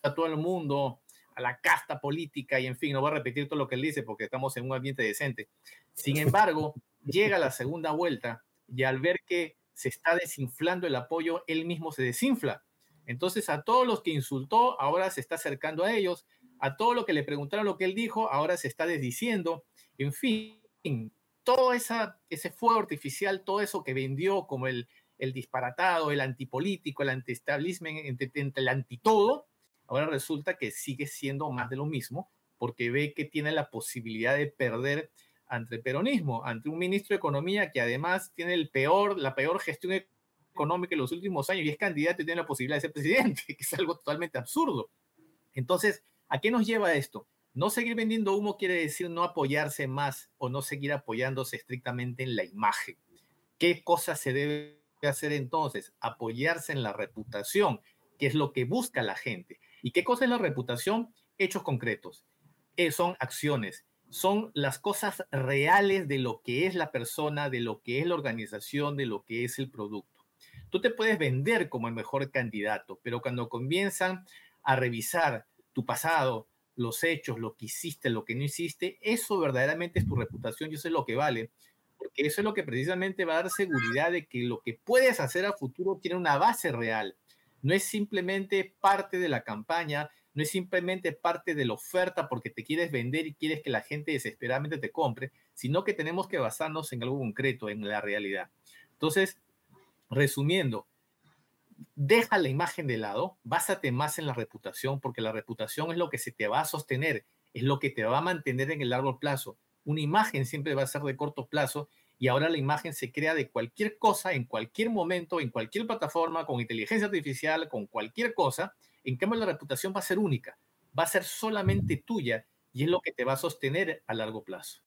Speaker 5: a todo el mundo, a la casta política y en fin, no voy a repetir todo lo que él dice porque estamos en un ambiente decente. Sin embargo, llega la segunda vuelta y al ver que se está desinflando el apoyo, él mismo se desinfla. Entonces a todos los que insultó, ahora se está acercando a ellos, a todo lo que le preguntaron lo que él dijo, ahora se está desdiciendo. En fin, todo esa, ese fuego artificial, todo eso que vendió como el, el disparatado, el antipolítico, el anti-establishment, el antitodo, ahora resulta que sigue siendo más de lo mismo porque ve que tiene la posibilidad de perder ante el peronismo, ante un ministro de Economía que además tiene el peor, la peor gestión económica en los últimos años y es candidato y tiene la posibilidad de ser presidente, (laughs) que es algo totalmente absurdo. Entonces, ¿a qué nos lleva esto? No seguir vendiendo humo quiere decir no apoyarse más o no seguir apoyándose estrictamente en la imagen. ¿Qué cosa se debe hacer entonces? Apoyarse en la reputación, que es lo que busca la gente. ¿Y qué cosa es la reputación? Hechos concretos. Eh, son acciones, son las cosas reales de lo que es la persona, de lo que es la organización, de lo que es el producto. Tú te puedes vender como el mejor candidato, pero cuando comienzan a revisar tu pasado, los hechos, lo que hiciste, lo que no hiciste, eso verdaderamente es tu reputación y eso es lo que vale, porque eso es lo que precisamente va a dar seguridad de que lo que puedes hacer a futuro tiene una base real. No es simplemente parte de la campaña, no es simplemente parte de la oferta porque te quieres vender y quieres que la gente desesperadamente te compre, sino que tenemos que basarnos en algo concreto, en la realidad. Entonces, resumiendo, deja la imagen de lado, básate más en la reputación, porque la reputación es lo que se te va a sostener, es lo que te va a mantener en el largo plazo. Una imagen siempre va a ser de corto plazo y ahora la imagen se crea de cualquier cosa, en cualquier momento, en cualquier plataforma, con inteligencia artificial, con cualquier cosa. En cambio, la reputación va a ser única, va a ser solamente tuya y es lo que te va a sostener a largo plazo.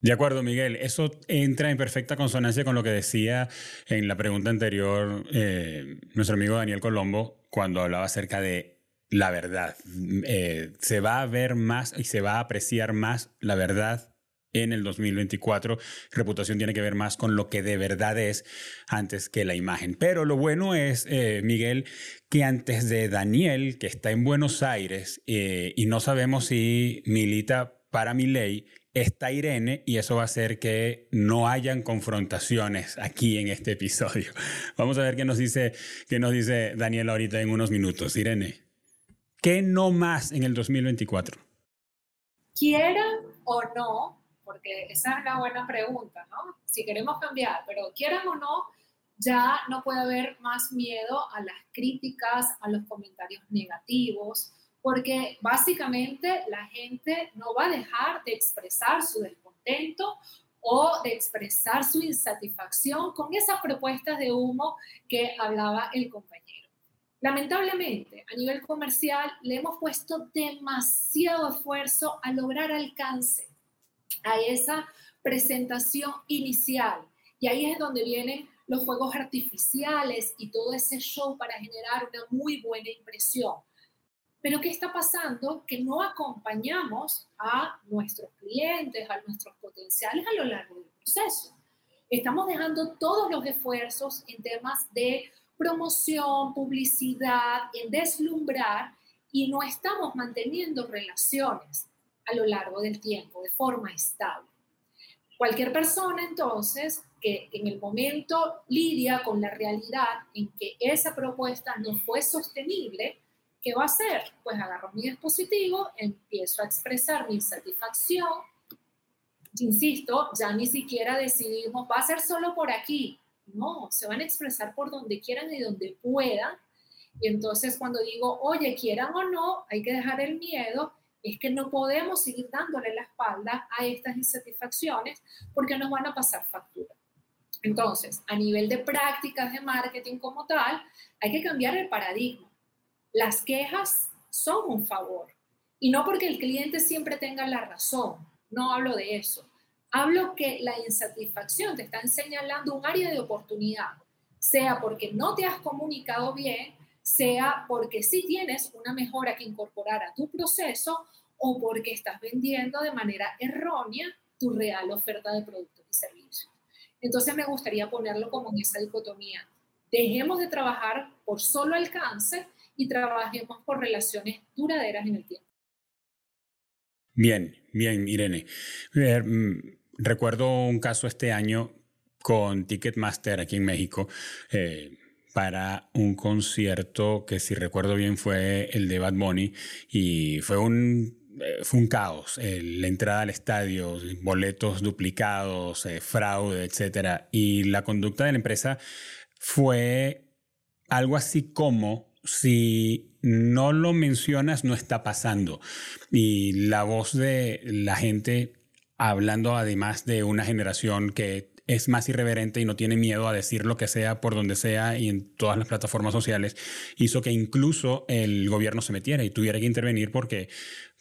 Speaker 1: De acuerdo, Miguel. Eso entra en perfecta consonancia con lo que decía en la pregunta anterior eh, nuestro amigo Daniel Colombo cuando hablaba acerca de la verdad. Eh, se va a ver más y se va a apreciar más la verdad en el 2024. Reputación tiene que ver más con lo que de verdad es antes que la imagen. Pero lo bueno es, eh, Miguel, que antes de Daniel, que está en Buenos Aires y no sabemos si milita para mi ley, está Irene y eso va a hacer que no hayan confrontaciones aquí en este episodio. (laughs) Vamos a ver qué nos dice, qué nos dice Daniel ahorita en unos minutos. Irene, ¿qué no más en el 2024?
Speaker 3: Quieran o no, porque esa es la buena pregunta, ¿no? Si queremos cambiar, pero quieran o no, ya no puede haber más miedo a las críticas, a los comentarios negativos, porque básicamente la gente no va a dejar de expresar su descontento o de expresar su insatisfacción con esas propuestas de humo que hablaba el compañero. Lamentablemente, a nivel comercial, le hemos puesto demasiado esfuerzo a lograr alcance a esa presentación inicial. Y ahí es donde vienen los fuegos artificiales y todo ese show para generar una muy buena impresión. Pero ¿qué está pasando? Que no acompañamos a nuestros clientes, a nuestros potenciales a lo largo del proceso. Estamos dejando todos los esfuerzos en temas de promoción, publicidad, en deslumbrar y no estamos manteniendo relaciones a lo largo del tiempo de forma estable. Cualquier persona entonces que en el momento lidia con la realidad en que esa propuesta no fue sostenible, ¿qué va a hacer? Pues agarro mi dispositivo, empiezo a expresar mi insatisfacción. Insisto, ya ni siquiera decidimos, va a ser solo por aquí. No, se van a expresar por donde quieran y donde puedan. Y entonces cuando digo, oye, quieran o no, hay que dejar el miedo, es que no podemos seguir dándole la espalda a estas insatisfacciones porque nos van a pasar factura. Entonces, a nivel de prácticas de marketing como tal, hay que cambiar el paradigma. Las quejas son un favor. Y no porque el cliente siempre tenga la razón, no hablo de eso. Hablo que la insatisfacción te está señalando un área de oportunidad, sea porque no te has comunicado bien, sea porque sí tienes una mejora que incorporar a tu proceso o porque estás vendiendo de manera errónea tu real oferta de productos y servicios. Entonces me gustaría ponerlo como en esa dicotomía. Dejemos de trabajar por solo alcance y trabajemos por relaciones duraderas en el tiempo.
Speaker 1: Bien, bien, Irene. Eh, mm, recuerdo un caso este año con Ticketmaster aquí en México. Eh, para un concierto que si recuerdo bien fue el de Bad Bunny y fue un eh, fue un caos. la entrada al estadio, boletos duplicados, fraude, etc. Y la conducta de la empresa fue algo así como si no lo mencionas, no está pasando. Y la voz de la gente hablando además de una generación que es más irreverente y no tiene miedo a decir lo que sea por donde sea y en todas las plataformas sociales, hizo que incluso el gobierno se metiera y tuviera que intervenir porque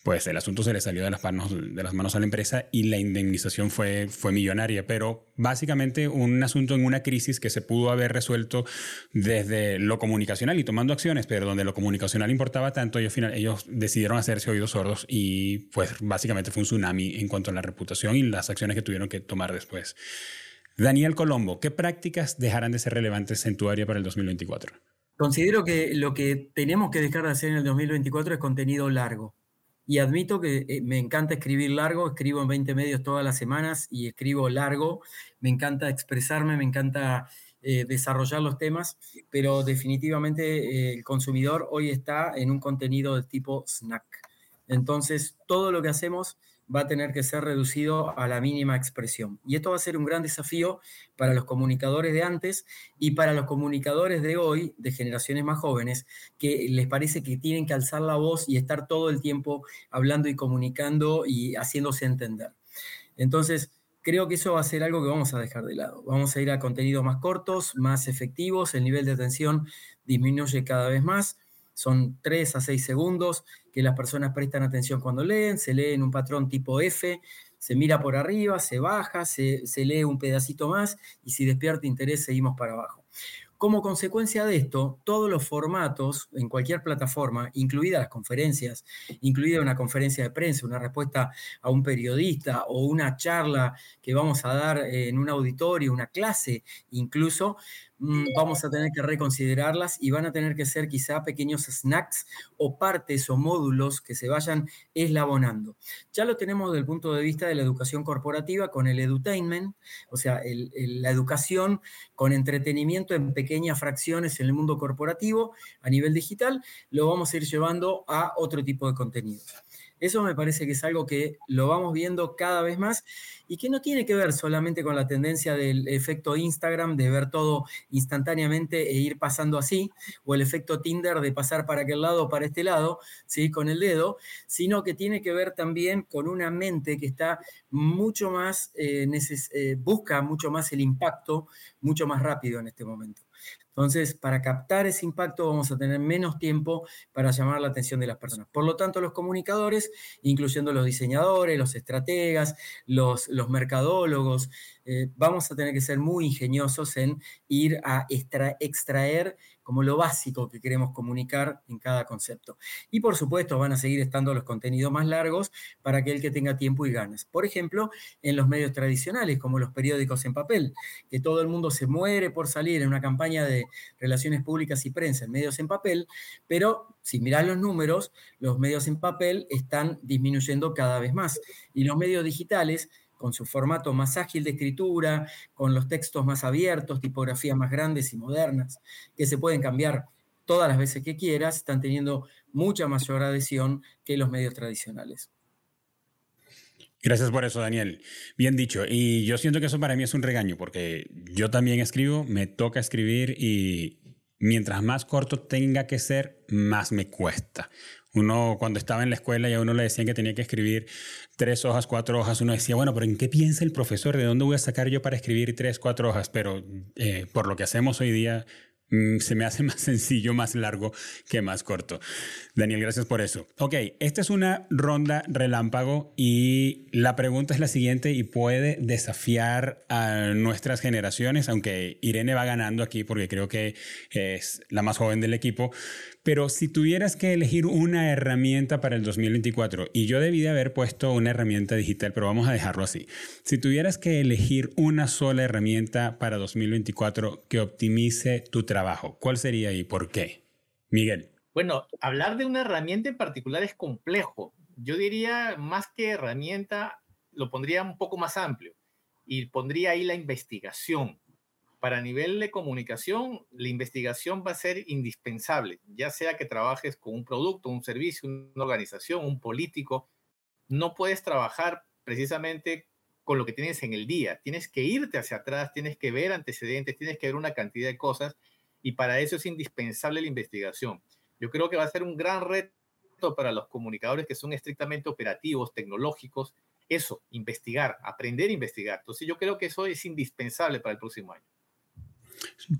Speaker 1: pues el asunto se le salió de las manos, de las manos a la empresa y la indemnización fue, fue millonaria. Pero básicamente un asunto en una crisis que se pudo haber resuelto desde lo comunicacional y tomando acciones, pero donde lo comunicacional importaba tanto, ellos, ellos decidieron hacerse oídos sordos y pues básicamente fue un tsunami en cuanto a la reputación y las acciones que tuvieron que tomar después. Daniel Colombo, ¿qué prácticas dejarán de ser relevantes en tu área para el 2024?
Speaker 2: Considero que lo que tenemos que dejar de hacer en el 2024 es contenido largo y admito que eh, me encanta escribir largo, escribo en 20 medios todas las semanas y escribo largo, me encanta expresarme, me encanta eh, desarrollar los temas, pero definitivamente eh, el consumidor hoy está en un contenido de tipo snack. Entonces, todo lo que hacemos va a tener que ser reducido a la mínima expresión. Y esto va a ser un gran desafío para los comunicadores de antes y para los comunicadores de hoy, de generaciones más jóvenes, que les parece que tienen que alzar la voz y estar todo el tiempo hablando y comunicando y haciéndose entender. Entonces, creo que eso va a ser algo que vamos a dejar de lado. Vamos a ir a contenidos más cortos, más efectivos, el nivel de atención disminuye cada vez más son 3 a 6 segundos que las personas prestan atención cuando leen, se lee en un patrón tipo F, se mira por arriba, se baja, se, se lee un pedacito más y si despierta interés seguimos para abajo. Como consecuencia de esto, todos los formatos en cualquier plataforma, incluidas las conferencias, incluida una conferencia de prensa, una respuesta a un periodista o una charla que vamos a dar en un auditorio, una clase incluso, vamos a tener que reconsiderarlas y van a tener que ser quizá pequeños snacks o partes o módulos que se vayan eslabonando. Ya lo tenemos desde el punto de vista de la educación corporativa con el edutainment, o sea, la educación con entretenimiento en pequeñas fracciones en el mundo corporativo a nivel digital, lo vamos a ir llevando a otro tipo de contenidos. Eso me parece que es algo que lo vamos viendo cada vez más y que no tiene que ver solamente con la tendencia del efecto Instagram de ver todo instantáneamente e ir pasando así, o el efecto Tinder de pasar para aquel lado o para este lado, ¿sí? con el dedo, sino que tiene que ver también con una mente que está mucho más, eh, eh, busca mucho más el impacto, mucho más rápido en este momento. Entonces, para captar ese impacto vamos a tener menos tiempo para llamar la atención de las personas. Por lo tanto, los comunicadores, incluyendo los diseñadores, los estrategas, los, mercadólogos, eh, vamos a tener que ser muy ingeniosos en ir a extraer como lo básico que queremos comunicar en cada concepto. Y por supuesto van a seguir estando los contenidos más largos para aquel que tenga tiempo y ganas. Por ejemplo, en los medios tradicionales, como los periódicos en papel, que todo el mundo se muere por salir en una campaña de relaciones públicas y prensa en medios en papel, pero si mirás los números, los medios en papel están disminuyendo cada vez más. Y los medios digitales con su formato más ágil de escritura, con los textos más abiertos, tipografías más grandes y modernas, que se pueden cambiar todas las veces que quieras, están teniendo mucha mayor adhesión que los medios tradicionales.
Speaker 1: Gracias por eso, Daniel. Bien dicho. Y yo siento que eso para mí es un regaño, porque yo también escribo, me toca escribir y mientras más corto tenga que ser, más me cuesta. Uno cuando estaba en la escuela y a uno le decían que tenía que escribir tres hojas, cuatro hojas, uno decía, bueno, pero ¿en qué piensa el profesor? ¿De dónde voy a sacar yo para escribir tres, cuatro hojas? Pero eh, por lo que hacemos hoy día, se me hace (laughs) más sencillo, más largo que más corto. Daniel, gracias por eso. Ok, esta es una ronda relámpago y la pregunta es la siguiente y puede desafiar a nuestras generaciones, aunque Irene va ganando aquí porque creo que es la más joven del equipo. Pero si tuvieras que elegir una herramienta para el 2024, y yo debí de haber puesto una herramienta digital, pero vamos a dejarlo así. Si tuvieras que elegir una sola herramienta para 2024 que optimice tu trabajo, ¿cuál sería y por qué? Miguel.
Speaker 5: Bueno, hablar de una herramienta en particular es complejo. Yo diría, más que herramienta, lo pondría un poco más amplio y pondría ahí la investigación para nivel de comunicación, la investigación va a ser indispensable, ya sea que trabajes con un producto, un servicio, una organización, un político. No puedes trabajar precisamente con lo que tienes en el día. Tienes que irte hacia atrás, tienes que ver antecedentes, tienes que ver una cantidad de cosas y para eso es indispensable la investigación. Yo creo que va a ser un gran reto para los comunicadores que son estrictamente operativos, tecnológicos, eso, investigar, aprender a investigar. Entonces yo creo que eso es indispensable para el próximo año.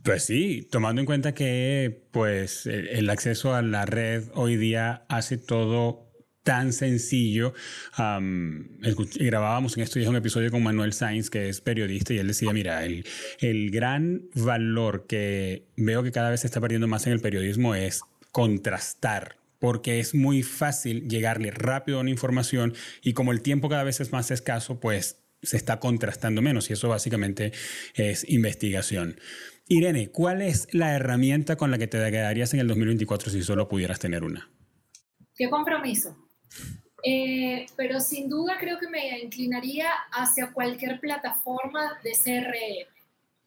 Speaker 1: Pues sí, tomando en cuenta que pues el acceso a la red hoy día hace todo tan sencillo. grabábamos en estos días un episodio con Manuel Sainz, que es periodista, y él decía, mira, el, el gran valor que veo que cada vez se está perdiendo más en el periodismo es contrastar porque es muy fácil llegarle rápido a una información y como el tiempo cada vez es más escaso, pues se está contrastando menos y eso básicamente es investigación. Irene, ¿cuál es la herramienta con la que te quedarías en el 2024 si solo pudieras tener una?
Speaker 3: Qué compromiso. Eh, pero sin duda creo que me inclinaría hacia cualquier plataforma de CRM.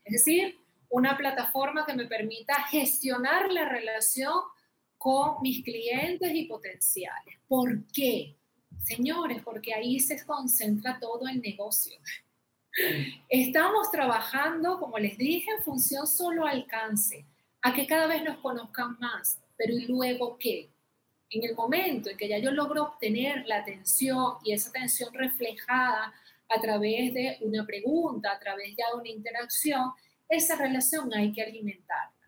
Speaker 3: Es decir, una plataforma que me permita gestionar la relación con mis clientes y potenciales. ¿Por qué? Señores, porque ahí se concentra todo el negocio. Estamos trabajando, como les dije, en función solo alcance, a que cada vez nos conozcan más, pero ¿y luego qué? En el momento en que ya yo logro obtener la atención y esa atención reflejada a través de una pregunta, a través de una interacción, esa relación hay que alimentarla.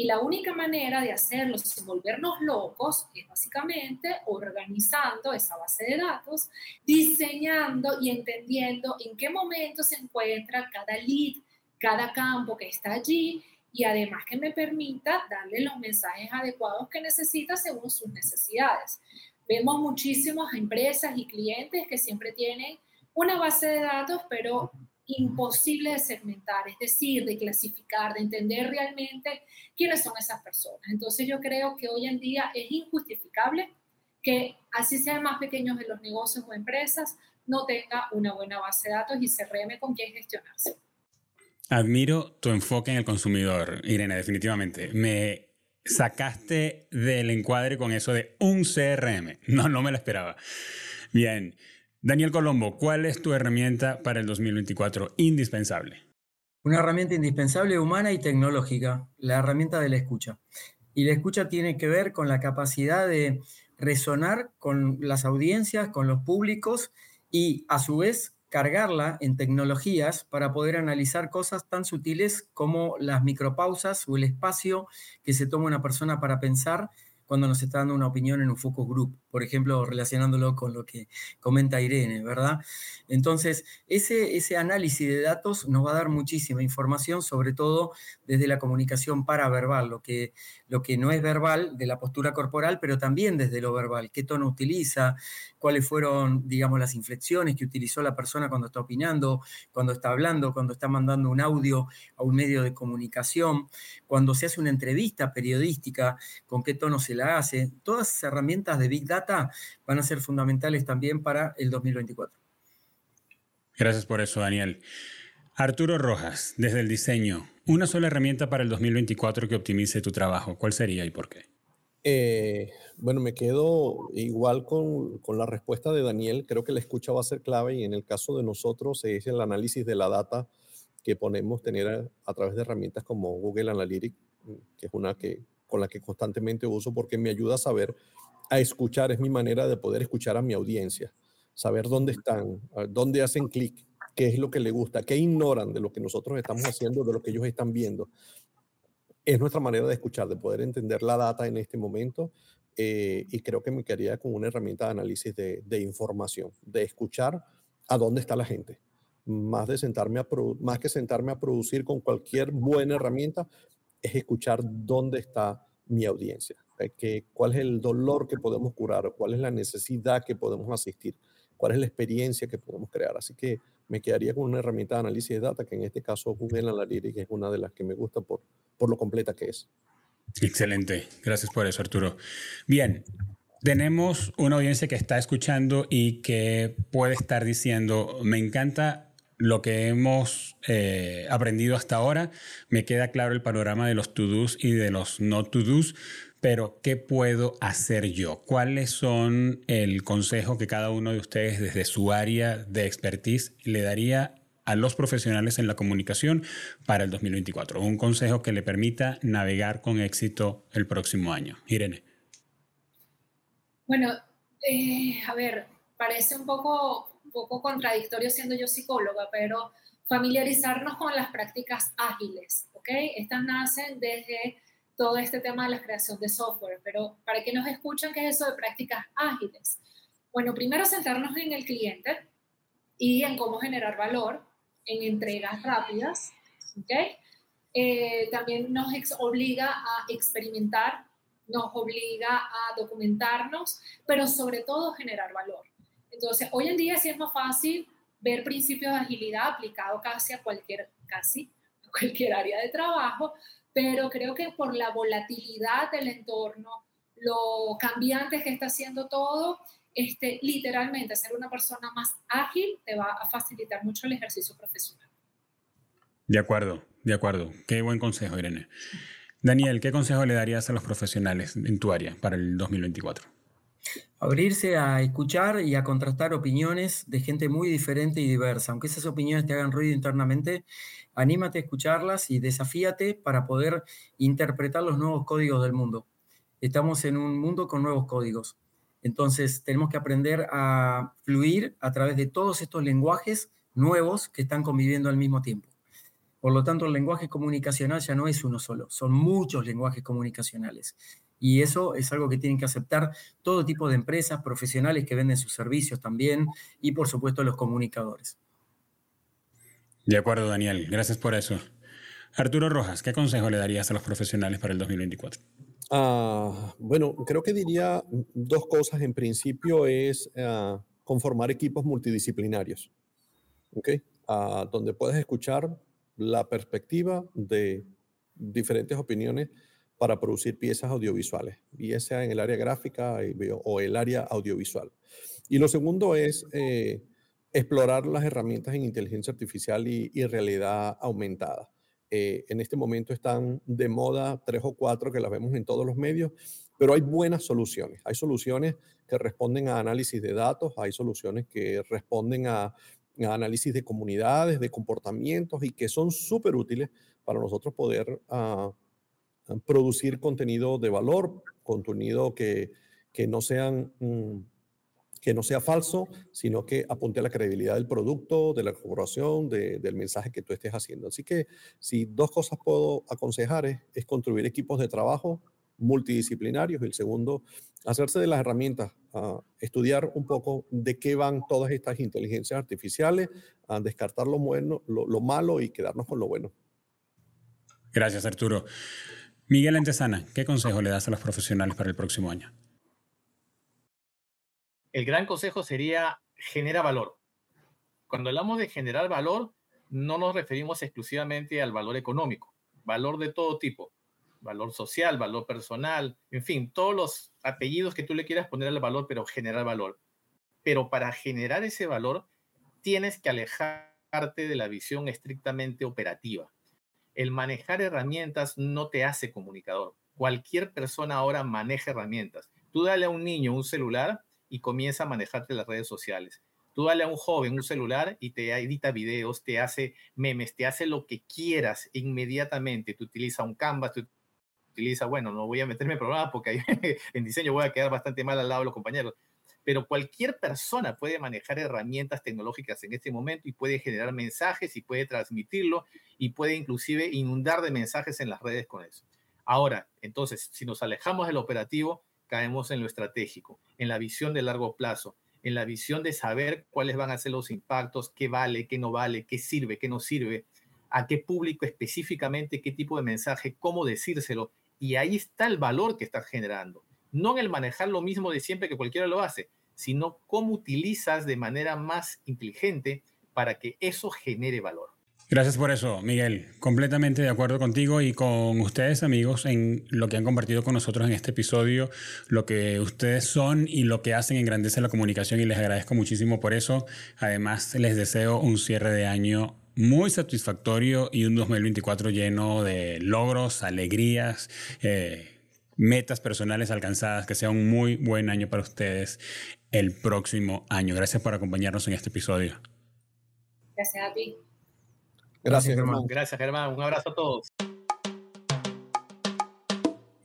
Speaker 3: Y la única manera de hacerlo sin volvernos locos es básicamente organizando esa base de datos, diseñando y entendiendo en qué momento se encuentra cada lead, cada campo que está allí y además que me permita darle los mensajes adecuados que necesita según sus necesidades. Vemos muchísimas empresas y clientes que siempre tienen una base de datos, pero imposible de segmentar, es decir, de clasificar, de entender realmente quiénes son esas personas. Entonces yo creo que hoy en día es injustificable que así sean más pequeños de los negocios o empresas, no tenga una buena base de datos y se reme con quién gestionarse.
Speaker 1: Admiro tu enfoque en el consumidor, Irene, definitivamente. Me sacaste del encuadre con eso de un CRM. No, no me lo esperaba. Bien. Daniel Colombo, ¿cuál es tu herramienta para el 2024 indispensable?
Speaker 2: Una herramienta indispensable, humana y tecnológica, la herramienta de la escucha. Y la escucha tiene que ver con la capacidad de resonar con las audiencias, con los públicos y a su vez cargarla en tecnologías para poder analizar cosas tan sutiles como las micropausas o el espacio que se toma una persona para pensar cuando nos está dando una opinión en un focus group, por ejemplo, relacionándolo con lo que comenta Irene, ¿verdad? Entonces, ese, ese análisis de datos nos va a dar muchísima información, sobre todo desde la comunicación paraverbal, lo que, lo que no es verbal de la postura corporal, pero también desde lo verbal, qué tono utiliza, cuáles fueron, digamos, las inflexiones que utilizó la persona cuando está opinando, cuando está hablando, cuando está mandando un audio a un medio de comunicación, cuando se hace una entrevista periodística, con qué tono se la hace. Todas esas herramientas de Big Data van a ser fundamentales también para el 2024.
Speaker 1: Gracias por eso, Daniel. Arturo Rojas, desde el diseño, una sola herramienta para el 2024 que optimice tu trabajo. ¿Cuál sería y por qué?
Speaker 4: Eh, bueno, me quedo igual con, con, la respuesta de Daniel. Creo que la escucha va a ser clave y en el caso de nosotros es el análisis de la data que ponemos tener a, a través de herramientas como Google Analytics, que es una que con la que constantemente uso porque me ayuda a saber, a escuchar, es mi manera de poder escuchar a mi audiencia, saber dónde están, dónde hacen clic, qué es lo que le gusta, qué ignoran de lo que nosotros estamos haciendo, de lo que ellos están viendo. Es nuestra manera de escuchar, de poder entender la data en este momento eh, y creo que me quedaría con una herramienta de análisis de, de, información, de escuchar a dónde está la gente. Más, de sentarme a más que sentarme a producir con cualquier buena herramienta, es escuchar dónde está mi audiencia, que, cuál es el dolor que podemos curar, cuál es la necesidad que podemos asistir, cuál es la experiencia que podemos crear. Así que me quedaría con una herramienta de análisis de data, que en este caso Google Analytics es una de las que me gusta por, por lo completa que es.
Speaker 1: Excelente, gracias por eso Arturo. Bien, tenemos una audiencia que está escuchando y que puede estar diciendo, me encanta lo que hemos eh, aprendido hasta ahora, me queda claro el panorama de los to-dos y de los no to-dos, pero ¿qué puedo hacer yo? ¿Cuáles son el consejo que cada uno de ustedes desde su área de expertise le daría a los profesionales en la comunicación para el 2024? Un consejo que le permita navegar con éxito el próximo año. Irene.
Speaker 3: Bueno, eh, a ver, parece un poco, poco contradictorio siendo yo psicóloga, pero familiarizarnos con las prácticas ágiles, ¿ok? Estas nacen desde todo este tema de la creación de software, pero para que nos escuchen, ¿qué es eso de prácticas ágiles? Bueno, primero centrarnos en el cliente y en cómo generar valor en entregas rápidas, ¿ok? Eh, también nos obliga a experimentar, nos obliga a documentarnos, pero sobre todo generar valor. Entonces, hoy en día sí es más fácil ver principios de agilidad aplicado casi a cualquier, casi a (laughs) cualquier área de trabajo, pero creo que por la volatilidad del entorno, lo cambiante que está haciendo todo, este, literalmente ser una persona más ágil te va a facilitar mucho el ejercicio profesional.
Speaker 1: De acuerdo, de acuerdo. Qué buen consejo, Irene. Daniel, ¿qué consejo le darías a los profesionales en tu área para el 2024?
Speaker 2: Abrirse a escuchar y a contrastar opiniones de gente muy diferente y diversa. Aunque esas opiniones te hagan ruido internamente, anímate a escucharlas y desafíate para poder interpretar los nuevos códigos del mundo. Estamos en un mundo con nuevos códigos. Entonces tenemos que aprender a fluir a través de todos estos lenguajes nuevos que están conviviendo al mismo tiempo. Por lo tanto, el lenguaje comunicacional ya no es uno solo, son muchos lenguajes comunicacionales. Y eso es algo que tienen que aceptar todo tipo de empresas, profesionales que venden sus servicios también y por supuesto los comunicadores.
Speaker 1: De acuerdo, Daniel. Gracias por eso. Arturo Rojas, ¿qué consejo le darías a los profesionales para el 2024?
Speaker 4: Ah, bueno, creo que diría dos cosas. En principio es ah, conformar equipos multidisciplinarios, ¿okay? Ah, donde puedes escuchar la perspectiva de diferentes opiniones para producir piezas audiovisuales, ya sea en el área gráfica o el área audiovisual. Y lo segundo es eh, explorar las herramientas en inteligencia artificial y, realidad aumentada. Eh, en este momento están de moda tres o cuatro que las vemos en todos los medios, pero hay buenas soluciones. Hay soluciones que responden a análisis de datos, hay soluciones que responden a análisis de comunidades, de comportamientos y que son súper útiles para nosotros poder ah, producir contenido de valor, contenido que, que no sean... Mm, que no sea falso, sino que apunte a la credibilidad del producto, de la corporación, del mensaje que tú estés haciendo. Así que si dos cosas puedo aconsejar es, es construir equipos de trabajo multidisciplinarios. El segundo, hacerse de las herramientas, estudiar un poco de qué van todas estas inteligencias artificiales, a descartar lo, bueno, lo, malo y quedarnos con lo bueno.
Speaker 1: Gracias, Arturo. Miguel Antesana, ¿qué consejo le das a los profesionales para el próximo año?
Speaker 5: El gran consejo sería genera valor. Cuando hablamos de generar valor, no nos referimos exclusivamente al valor económico, valor de todo tipo, valor social, valor personal, en fin, todos los apellidos que tú le quieras poner al valor, pero generar valor. Pero para generar ese valor, tienes que alejarte de la visión estrictamente operativa. El manejar herramientas no te hace comunicador. Cualquier persona ahora maneja herramientas. Tú dale a un niño un celular y comienza a manejarte las redes sociales. Tú dale a un joven un celular y te edita videos, te hace memes, te hace lo que quieras inmediatamente. Tú utilizas un Canvas, tú utiliza, bueno, no voy a meterme en programas porque (laughs) en diseño voy a quedar bastante mal al lado de los compañeros, pero cualquier persona puede manejar herramientas tecnológicas en este momento y puede generar mensajes y puede transmitirlo y puede inclusive inundar de mensajes en las redes con eso. Ahora, entonces, si nos alejamos del operativo, caemos en lo estratégico, en la visión de largo plazo, en la visión de saber cuáles van a ser los impactos, qué vale, qué no vale, qué sirve, qué no sirve, a qué público específicamente, qué tipo de mensaje, cómo decírselo Y ahí está el valor que estás generando. No en el manejar lo mismo de siempre que cualquiera lo hace, sino cómo utilizas de manera más inteligente para que eso genere valor.
Speaker 1: Gracias por eso, Miguel. Completamente de acuerdo contigo y con ustedes, amigos, en lo que han compartido con nosotros en este episodio, lo que ustedes son y lo que hacen engrandece la comunicación y les agradezco muchísimo por eso. Además, les deseo un cierre de año muy satisfactorio y un 2024 lleno de logros, alegrías. Eh, metas personales alcanzadas, que sea un muy buen año para ustedes el próximo año. Gracias por acompañarnos en este episodio.
Speaker 3: Gracias a ti.
Speaker 5: Gracias, Germán. Gracias, Germán. Un abrazo a todos.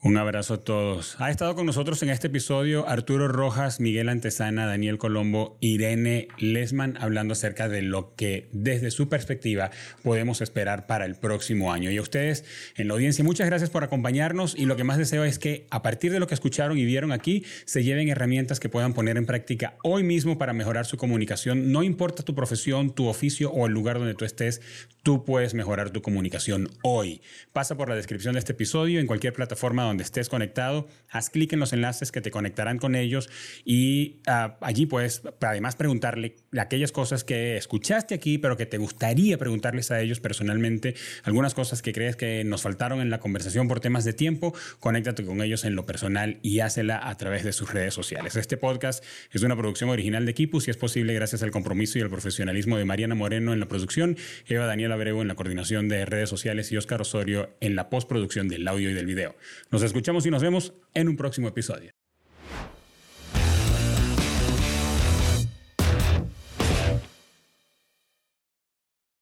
Speaker 1: Un abrazo a todos. Ha estado con nosotros en este episodio Arturo Rojas, Miguel Antesana, Daniel Colombo, Irene Lesman, hablando acerca de lo que desde su perspectiva podemos esperar para el próximo año. Y a ustedes en la audiencia, muchas gracias por acompañarnos y lo que más deseo es que a partir de lo que escucharon y vieron aquí, se lleven herramientas que puedan poner en práctica hoy mismo para mejorar su comunicación. No importa tu profesión, tu oficio o el lugar donde tú estés, tú puedes mejorar tu comunicación hoy. Pasa por la descripción de este episodio en cualquier plataforma donde estés conectado, haz clic en los enlaces que te conectarán con ellos y ah, allí puedes además preguntarle aquellas cosas que escuchaste aquí, pero que te gustaría preguntarles a ellos personalmente, algunas cosas que crees que nos faltaron en la conversación por temas de tiempo, conéctate con ellos en lo personal y hácela a través de sus redes sociales. Este podcast es una producción original de Equipus y es posible gracias al compromiso y al profesionalismo de Mariana Moreno en la producción, Eva Daniela Abreu en la coordinación de redes sociales y Oscar Osorio en la postproducción del audio y del video. Nos escuchamos y nos vemos en un próximo episodio.